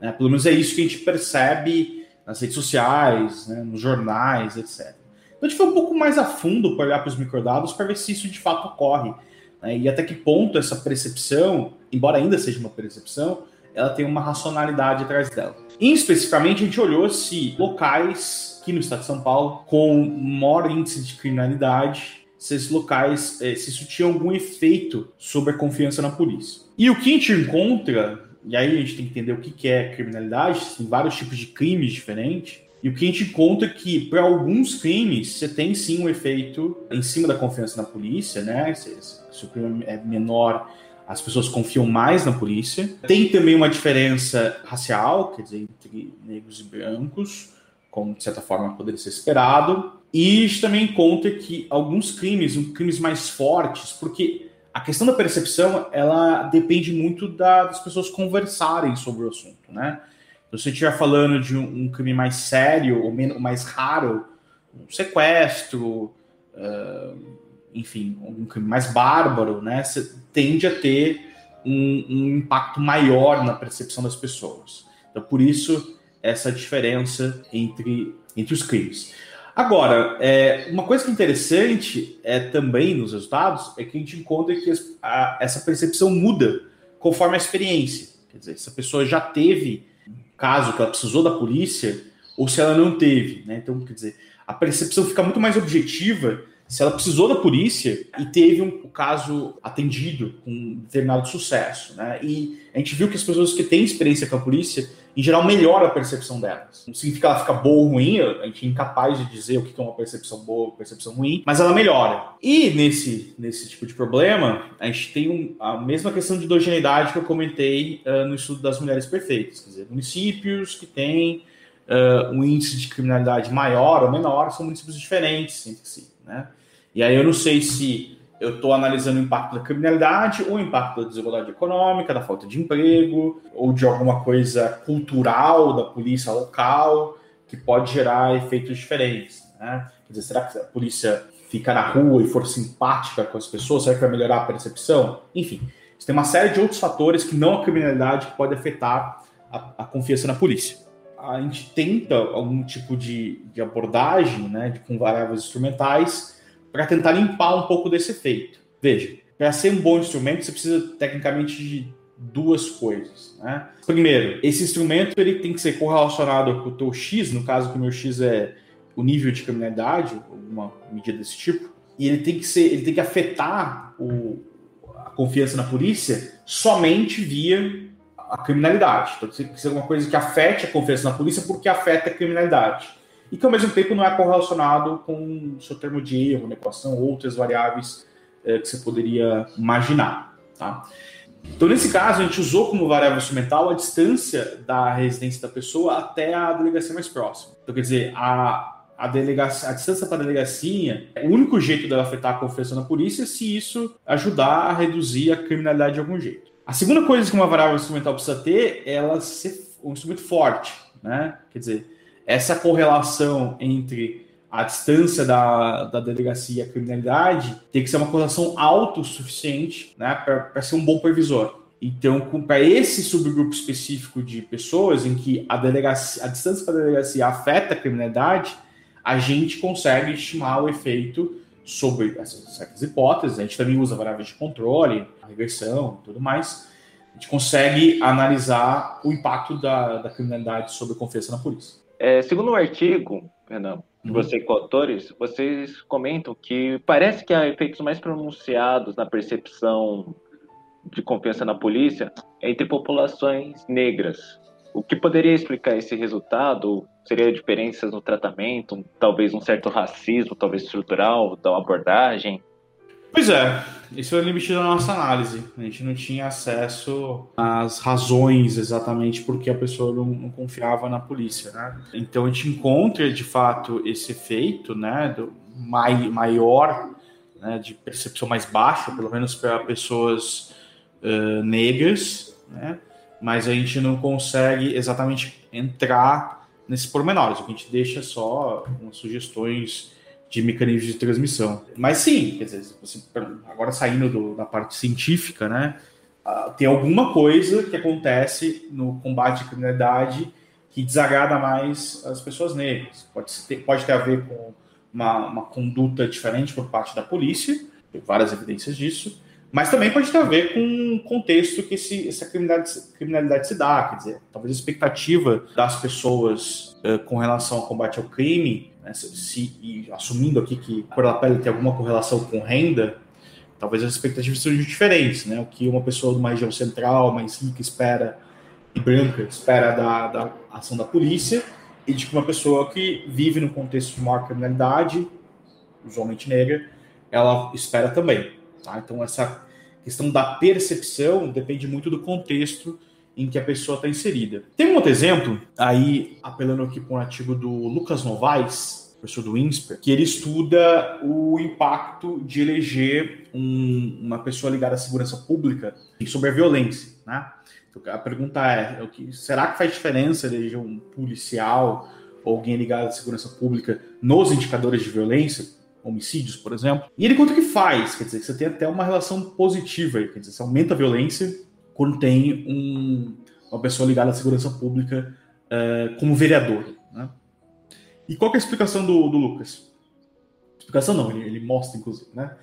Né? Pelo menos é isso que a gente percebe nas redes sociais, né? nos jornais, etc. Então a gente foi um pouco mais a fundo para olhar para os microdados para ver se isso de fato ocorre. Né? E até que ponto essa percepção, embora ainda seja uma percepção, ela tem uma racionalidade atrás dela. E, especificamente, a gente olhou se locais aqui no estado de São Paulo com maior índice de criminalidade, se esses locais, eh, se isso tinha algum efeito sobre a confiança na polícia. E o que a gente encontra, e aí a gente tem que entender o que é criminalidade, tem vários tipos de crimes diferentes, e o que a gente conta é que, para alguns crimes, você tem sim um efeito em cima da confiança na polícia, né? Se, se o crime é menor, as pessoas confiam mais na polícia. Tem também uma diferença racial, quer dizer, entre negros e brancos, como de certa forma poderia ser esperado. E a gente também conta que alguns crimes, crimes mais fortes, porque a questão da percepção, ela depende muito da, das pessoas conversarem sobre o assunto, né? Se você estiver falando de um, um, crime mais sério ou menos, mais raro, um sequestro, uh, enfim, um crime mais bárbaro, né, tende a ter um, um, impacto maior na percepção das pessoas. Então, por isso, essa diferença entre, entre os crimes. Agora, é, uma coisa que é interessante é também nos resultados é que a gente encontra que a, essa percepção muda conforme a experiência. Quer dizer, se a pessoa já teve um caso que ela precisou da polícia ou se ela não teve. Né? Então, quer dizer, a percepção fica muito mais objetiva se ela precisou da polícia e teve um caso atendido com determinado sucesso. Né? E a gente viu que as pessoas que têm experiência com a polícia, em geral, melhora a percepção delas. Não significa que ela fica boa ou ruim, a gente é incapaz de dizer o que é uma percepção boa ou percepção ruim, mas ela melhora. E nesse, nesse tipo de problema, a gente tem um, a mesma questão de heterogeneidade que eu comentei uh, no estudo das mulheres perfeitas. Quer dizer, municípios que têm uh, um índice de criminalidade maior ou menor são municípios diferentes entre si. Né? E aí eu não sei se eu estou analisando o impacto da criminalidade o impacto da desigualdade econômica, da falta de emprego, ou de alguma coisa cultural da polícia local, que pode gerar efeitos diferentes. Né? Quer dizer, será que a polícia fica na rua e for simpática com as pessoas? Será que vai melhorar a percepção? Enfim, tem uma série de outros fatores que não a criminalidade que pode afetar a, a confiança na polícia a gente tenta algum tipo de, de abordagem, né, de, com variáveis instrumentais, para tentar limpar um pouco desse efeito. Veja, para ser um bom instrumento, você precisa tecnicamente de duas coisas. Né? Primeiro, esse instrumento ele tem que ser correlacionado com o teu X, no caso que o meu X é o nível de criminalidade, alguma medida desse tipo, e ele tem que ser, ele tem que afetar o, a confiança na polícia somente via a criminalidade. Então, tem que ser alguma coisa que afete a confiança na polícia porque afeta a criminalidade. E que, ao mesmo tempo, não é correlacionado com o seu termo de erro, na equação, outras variáveis é, que você poderia imaginar. Tá? Então, nesse caso, a gente usou como variável instrumental a distância da residência da pessoa até a delegacia mais próxima. Então, quer dizer, a, a, delegacia, a distância para a delegacia, o único jeito dela afetar a confiança na polícia é se isso ajudar a reduzir a criminalidade de algum jeito. A segunda coisa que uma variável instrumental precisa ter é ela ser um instrumento forte, né? Quer dizer, essa correlação entre a distância da, da delegacia e a criminalidade tem que ser uma correlação autossuficiente né, para ser um bom previsor. Então, para esse subgrupo específico de pessoas em que a, delegacia, a distância para a delegacia afeta a criminalidade, a gente consegue estimar o efeito sobre essas certas hipóteses. A gente também usa variáveis de controle, regressão tudo mais. A gente consegue analisar o impacto da, da criminalidade sobre a confiança na polícia. É, segundo o artigo, Renan, de uhum. você com autores, vocês comentam que parece que há efeitos mais pronunciados na percepção de confiança na polícia entre populações negras. O que poderia explicar esse resultado? Seria diferenças no tratamento, talvez um certo racismo, talvez estrutural, da abordagem? Pois é, isso é o limite da nossa análise. A gente não tinha acesso às razões exatamente porque a pessoa não, não confiava na polícia, né? Então a gente encontra de fato esse efeito, né, do mai, maior, né, de percepção mais baixa, pelo menos para pessoas uh, negras, né? Mas a gente não consegue exatamente entrar nesses pormenores. O que a gente deixa só umas sugestões de mecanismos de transmissão. Mas sim, quer dizer, você, agora saindo do, da parte científica, né, uh, tem alguma coisa que acontece no combate à criminalidade que desagrada mais as pessoas negras. Pode ter, pode ter a ver com uma, uma conduta diferente por parte da polícia, tem várias evidências disso, mas também pode ter a ver com o contexto que esse, essa criminalidade, criminalidade se dá, quer dizer, talvez a expectativa das pessoas uh, com relação ao combate ao crime né, se, e assumindo aqui que a cor da pele tem alguma correlação com renda, talvez as expectativas sejam diferentes, né? O que uma pessoa de uma região central, mais rica, espera e branca, espera da, da ação da polícia, e de que uma pessoa que vive num contexto de maior criminalidade, usualmente negra, ela espera também. Tá? Então, essa questão da percepção depende muito do contexto em que a pessoa está inserida. Tem um outro exemplo, aí apelando aqui para um artigo do Lucas Novaes, professor do INSPER, que ele estuda o impacto de eleger um, uma pessoa ligada à segurança pública sobre a violência. Né? Então, a pergunta é, é que, será que faz diferença eleger um policial ou alguém ligado à segurança pública nos indicadores de violência? Homicídios, por exemplo. E ele conta que faz, quer dizer, que você tem até uma relação positiva, quer dizer, você aumenta a violência quando tem um, uma pessoa ligada à segurança pública uh, como vereador. Né? E qual é a explicação do, do Lucas? Explicação não, ele, ele mostra, inclusive, né?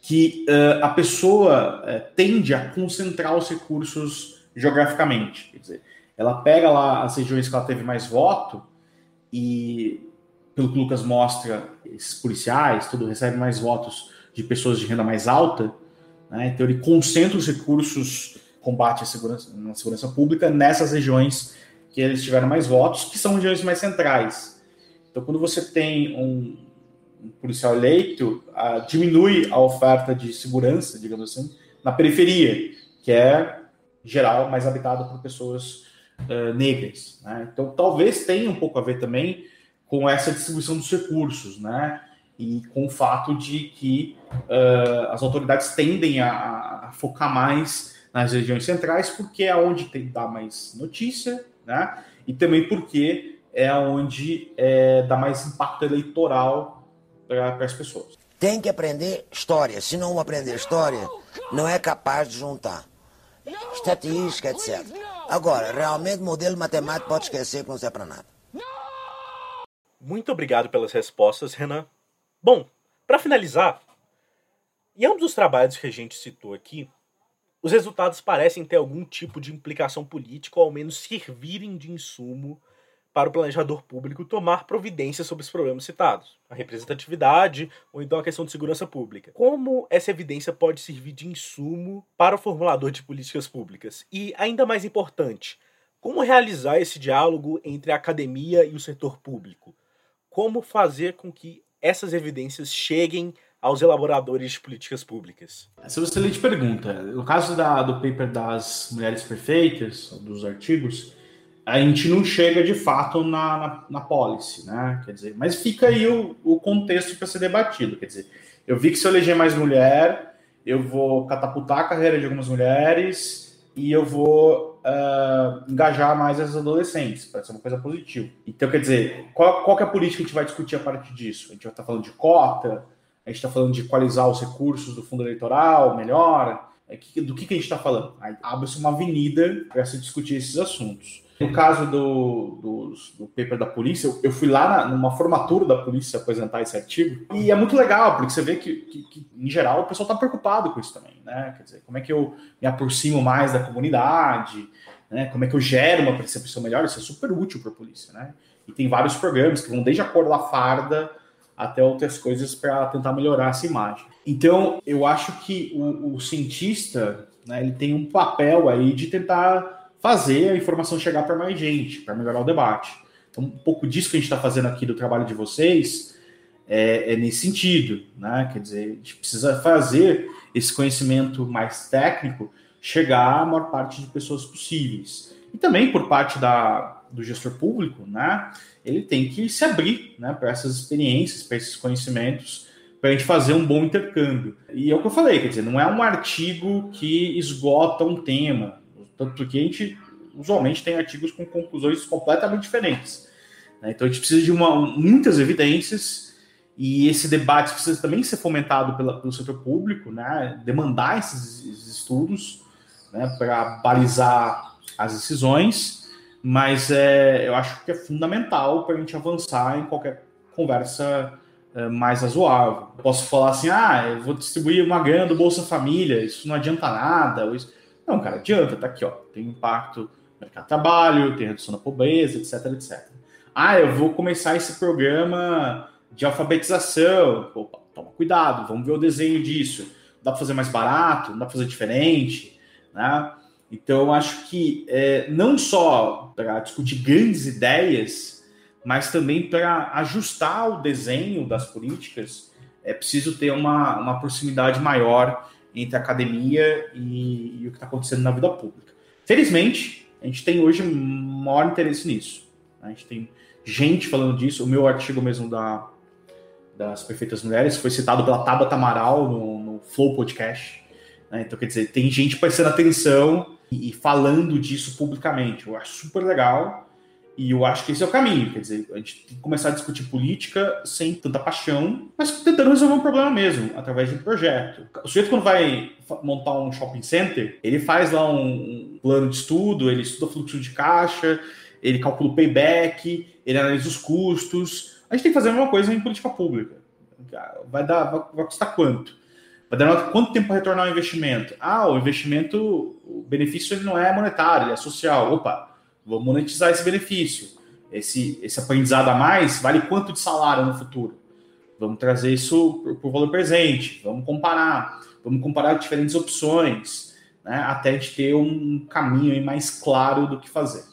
que uh, a pessoa uh, tende a concentrar os recursos geograficamente. Quer dizer, ela pega lá as regiões que ela teve mais voto e, pelo que o Lucas mostra, esses policiais, tudo recebe mais votos de pessoas de renda mais alta, né? então ele concentra os recursos combate à segurança, na segurança pública nessas regiões que eles tiveram mais votos, que são regiões mais centrais. Então, quando você tem um, um policial eleito, diminui a oferta de segurança, digamos assim, na periferia, que é geral mais habitada por pessoas uh, negras. Né? Então, talvez tenha um pouco a ver também com essa distribuição dos recursos, né? E com o fato de que uh, as autoridades tendem a, a, focar mais nas regiões centrais, porque é onde tem dá mais notícia, né? E também porque é onde é, dá mais impacto eleitoral para as pessoas. Tem que aprender história. Se não aprender história, não é capaz de juntar estatística, etc. Agora, realmente, modelo matemático pode esquecer que não serve para nada. Muito obrigado pelas respostas, Renan. Bom, para finalizar, em ambos os trabalhos que a gente citou aqui, os resultados parecem ter algum tipo de implicação política ou ao menos servirem de insumo para o planejador público tomar providências sobre os problemas citados, a representatividade ou então a questão de segurança pública. Como essa evidência pode servir de insumo para o formulador de políticas públicas? E, ainda mais importante, como realizar esse diálogo entre a academia e o setor público? Como fazer com que essas evidências cheguem aos elaboradores de políticas públicas? Essa é uma excelente pergunta. No caso da, do paper das mulheres perfeitas, dos artigos, a gente não chega de fato na, na, na policy, né? Quer dizer, mas fica aí o, o contexto para ser debatido. Quer dizer, eu vi que se eu eleger mais mulher, eu vou catapultar a carreira de algumas mulheres e eu vou uh, engajar mais as adolescentes, para ser uma coisa positiva. Então, quer dizer, qual, qual é a política que a gente vai discutir a partir disso? A gente vai estar falando de cota, a gente está falando de equalizar os recursos do fundo eleitoral melhor, é do que, que a gente está falando? Abre-se uma avenida para se discutir esses assuntos. No caso do, do, do paper da polícia, eu, eu fui lá na, numa formatura da polícia apresentar esse artigo, e é muito legal, porque você vê que, que, que em geral, o pessoal está preocupado com isso também, né? Quer dizer, como é que eu me aproximo mais da comunidade, né? Como é que eu gero uma percepção melhor? Isso é super útil para a polícia, né? E tem vários programas que vão desde a cor da farda até outras coisas para tentar melhorar essa imagem. Então, eu acho que o, o cientista, né, ele tem um papel aí de tentar fazer a informação chegar para mais gente, para melhorar o debate. Então, um pouco disso que a gente está fazendo aqui do trabalho de vocês é, é, nesse sentido, né? Quer dizer, a gente precisa fazer esse conhecimento mais técnico chegar à maior parte de pessoas possíveis. E também por parte da, do gestor público, né? Ele tem que se abrir né, para essas experiências, para esses conhecimentos, para a gente fazer um bom intercâmbio. E é o que eu falei, quer dizer, não é um artigo que esgota um tema, tanto porque a gente usualmente tem artigos com conclusões completamente diferentes. Né? Então a gente precisa de uma, muitas evidências e esse debate precisa também ser fomentado pela, pelo setor público, né? demandar esses, esses estudos né? para balizar as decisões, mas é, eu acho que é fundamental para a gente avançar em qualquer conversa é, mais razoável. posso falar assim, ah, eu vou distribuir uma grana do Bolsa Família, isso não adianta nada, isso não, cara, adianta, tá aqui, ó. Tem impacto no mercado de trabalho, tem redução da pobreza, etc, etc. Ah, eu vou começar esse programa de alfabetização. Opa, toma cuidado, vamos ver o desenho disso. Dá para fazer mais barato? Dá para fazer diferente? Né? Então, acho que é, não só para discutir grandes ideias, mas também para ajustar o desenho das políticas, é preciso ter uma, uma proximidade maior entre a academia e, e o que está acontecendo na vida pública. Felizmente, a gente tem hoje maior interesse nisso. A gente tem gente falando disso. O meu artigo mesmo da, das Perfeitas Mulheres foi citado pela Tabata Amaral no, no Flow Podcast. Né? Então, quer dizer, tem gente prestando atenção e, e falando disso publicamente. Eu acho super legal. E eu acho que esse é o caminho. Quer dizer, a gente tem que começar a discutir política sem tanta paixão, mas tentando resolver um problema mesmo, através de um projeto. O sujeito, quando vai montar um shopping center, ele faz lá um plano de estudo, ele estuda fluxo de caixa, ele calcula o payback, ele analisa os custos. A gente tem que fazer a mesma coisa em política pública. Vai, dar, vai, vai custar quanto? Vai demorar quanto tempo para retornar o investimento? Ah, o investimento, o benefício ele não é monetário, ele é social. Opa, vou monetizar esse benefício. Esse, esse aprendizado a mais vale quanto de salário no futuro? Vamos trazer isso para o valor presente, vamos comparar, vamos comparar diferentes opções, né, até a gente ter um caminho mais claro do que fazer.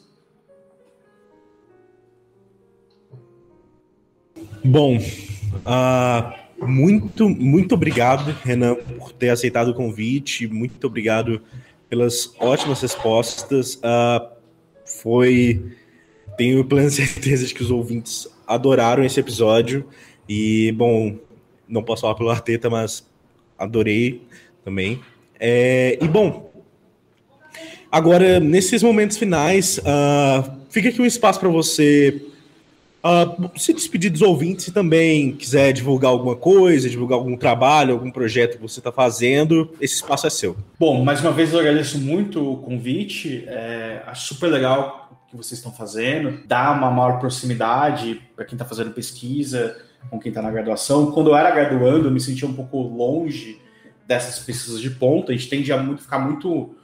Bom, uh, muito, muito obrigado, Renan, por ter aceitado o convite. Muito obrigado pelas ótimas respostas. Uh, foi. Tenho plena certeza de que os ouvintes adoraram esse episódio. E, bom, não posso falar pelo Arteta, mas adorei também. É, e, bom, agora, nesses momentos finais, uh, fica aqui um espaço para você Uh, se despedir dos ouvintes, se também quiser divulgar alguma coisa, divulgar algum trabalho, algum projeto que você está fazendo, esse espaço é seu. Bom, mais uma vez eu agradeço muito o convite. É, acho super legal o que vocês estão fazendo, dá uma maior proximidade para quem está fazendo pesquisa, com quem está na graduação. Quando eu era graduando, eu me sentia um pouco longe dessas pesquisas de ponta. A gente tende a muito, ficar muito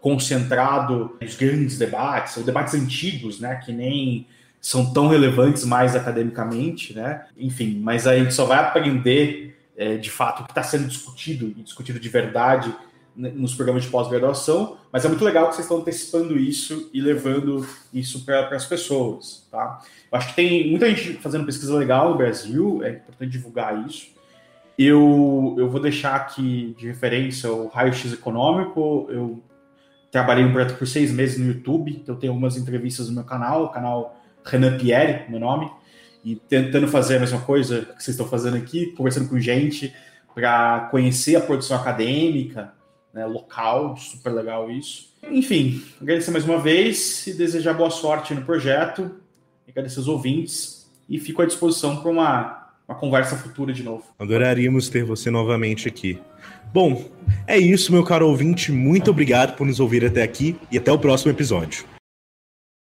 concentrado nos grandes debates, ou debates antigos, né? Que nem são tão relevantes mais academicamente, né? Enfim, mas a gente só vai aprender é, de fato o que está sendo discutido e discutido de verdade né, nos programas de pós-graduação, mas é muito legal que vocês estão antecipando isso e levando isso para as pessoas, tá? Eu acho que tem muita gente fazendo pesquisa legal no Brasil, é importante divulgar isso. Eu, eu vou deixar aqui de referência o Raio X Econômico, eu trabalhei um projeto por seis meses no YouTube, então tenho algumas entrevistas no meu canal, o canal Renan Pierre, meu nome, e tentando fazer a mesma coisa que vocês estão fazendo aqui, conversando com gente para conhecer a produção acadêmica, né, local, super legal isso. Enfim, agradecer mais uma vez e desejar boa sorte no projeto, agradecer os ouvintes e fico à disposição para uma, uma conversa futura de novo. Adoraríamos ter você novamente aqui. Bom, é isso, meu caro ouvinte. Muito obrigado por nos ouvir até aqui e até o próximo episódio.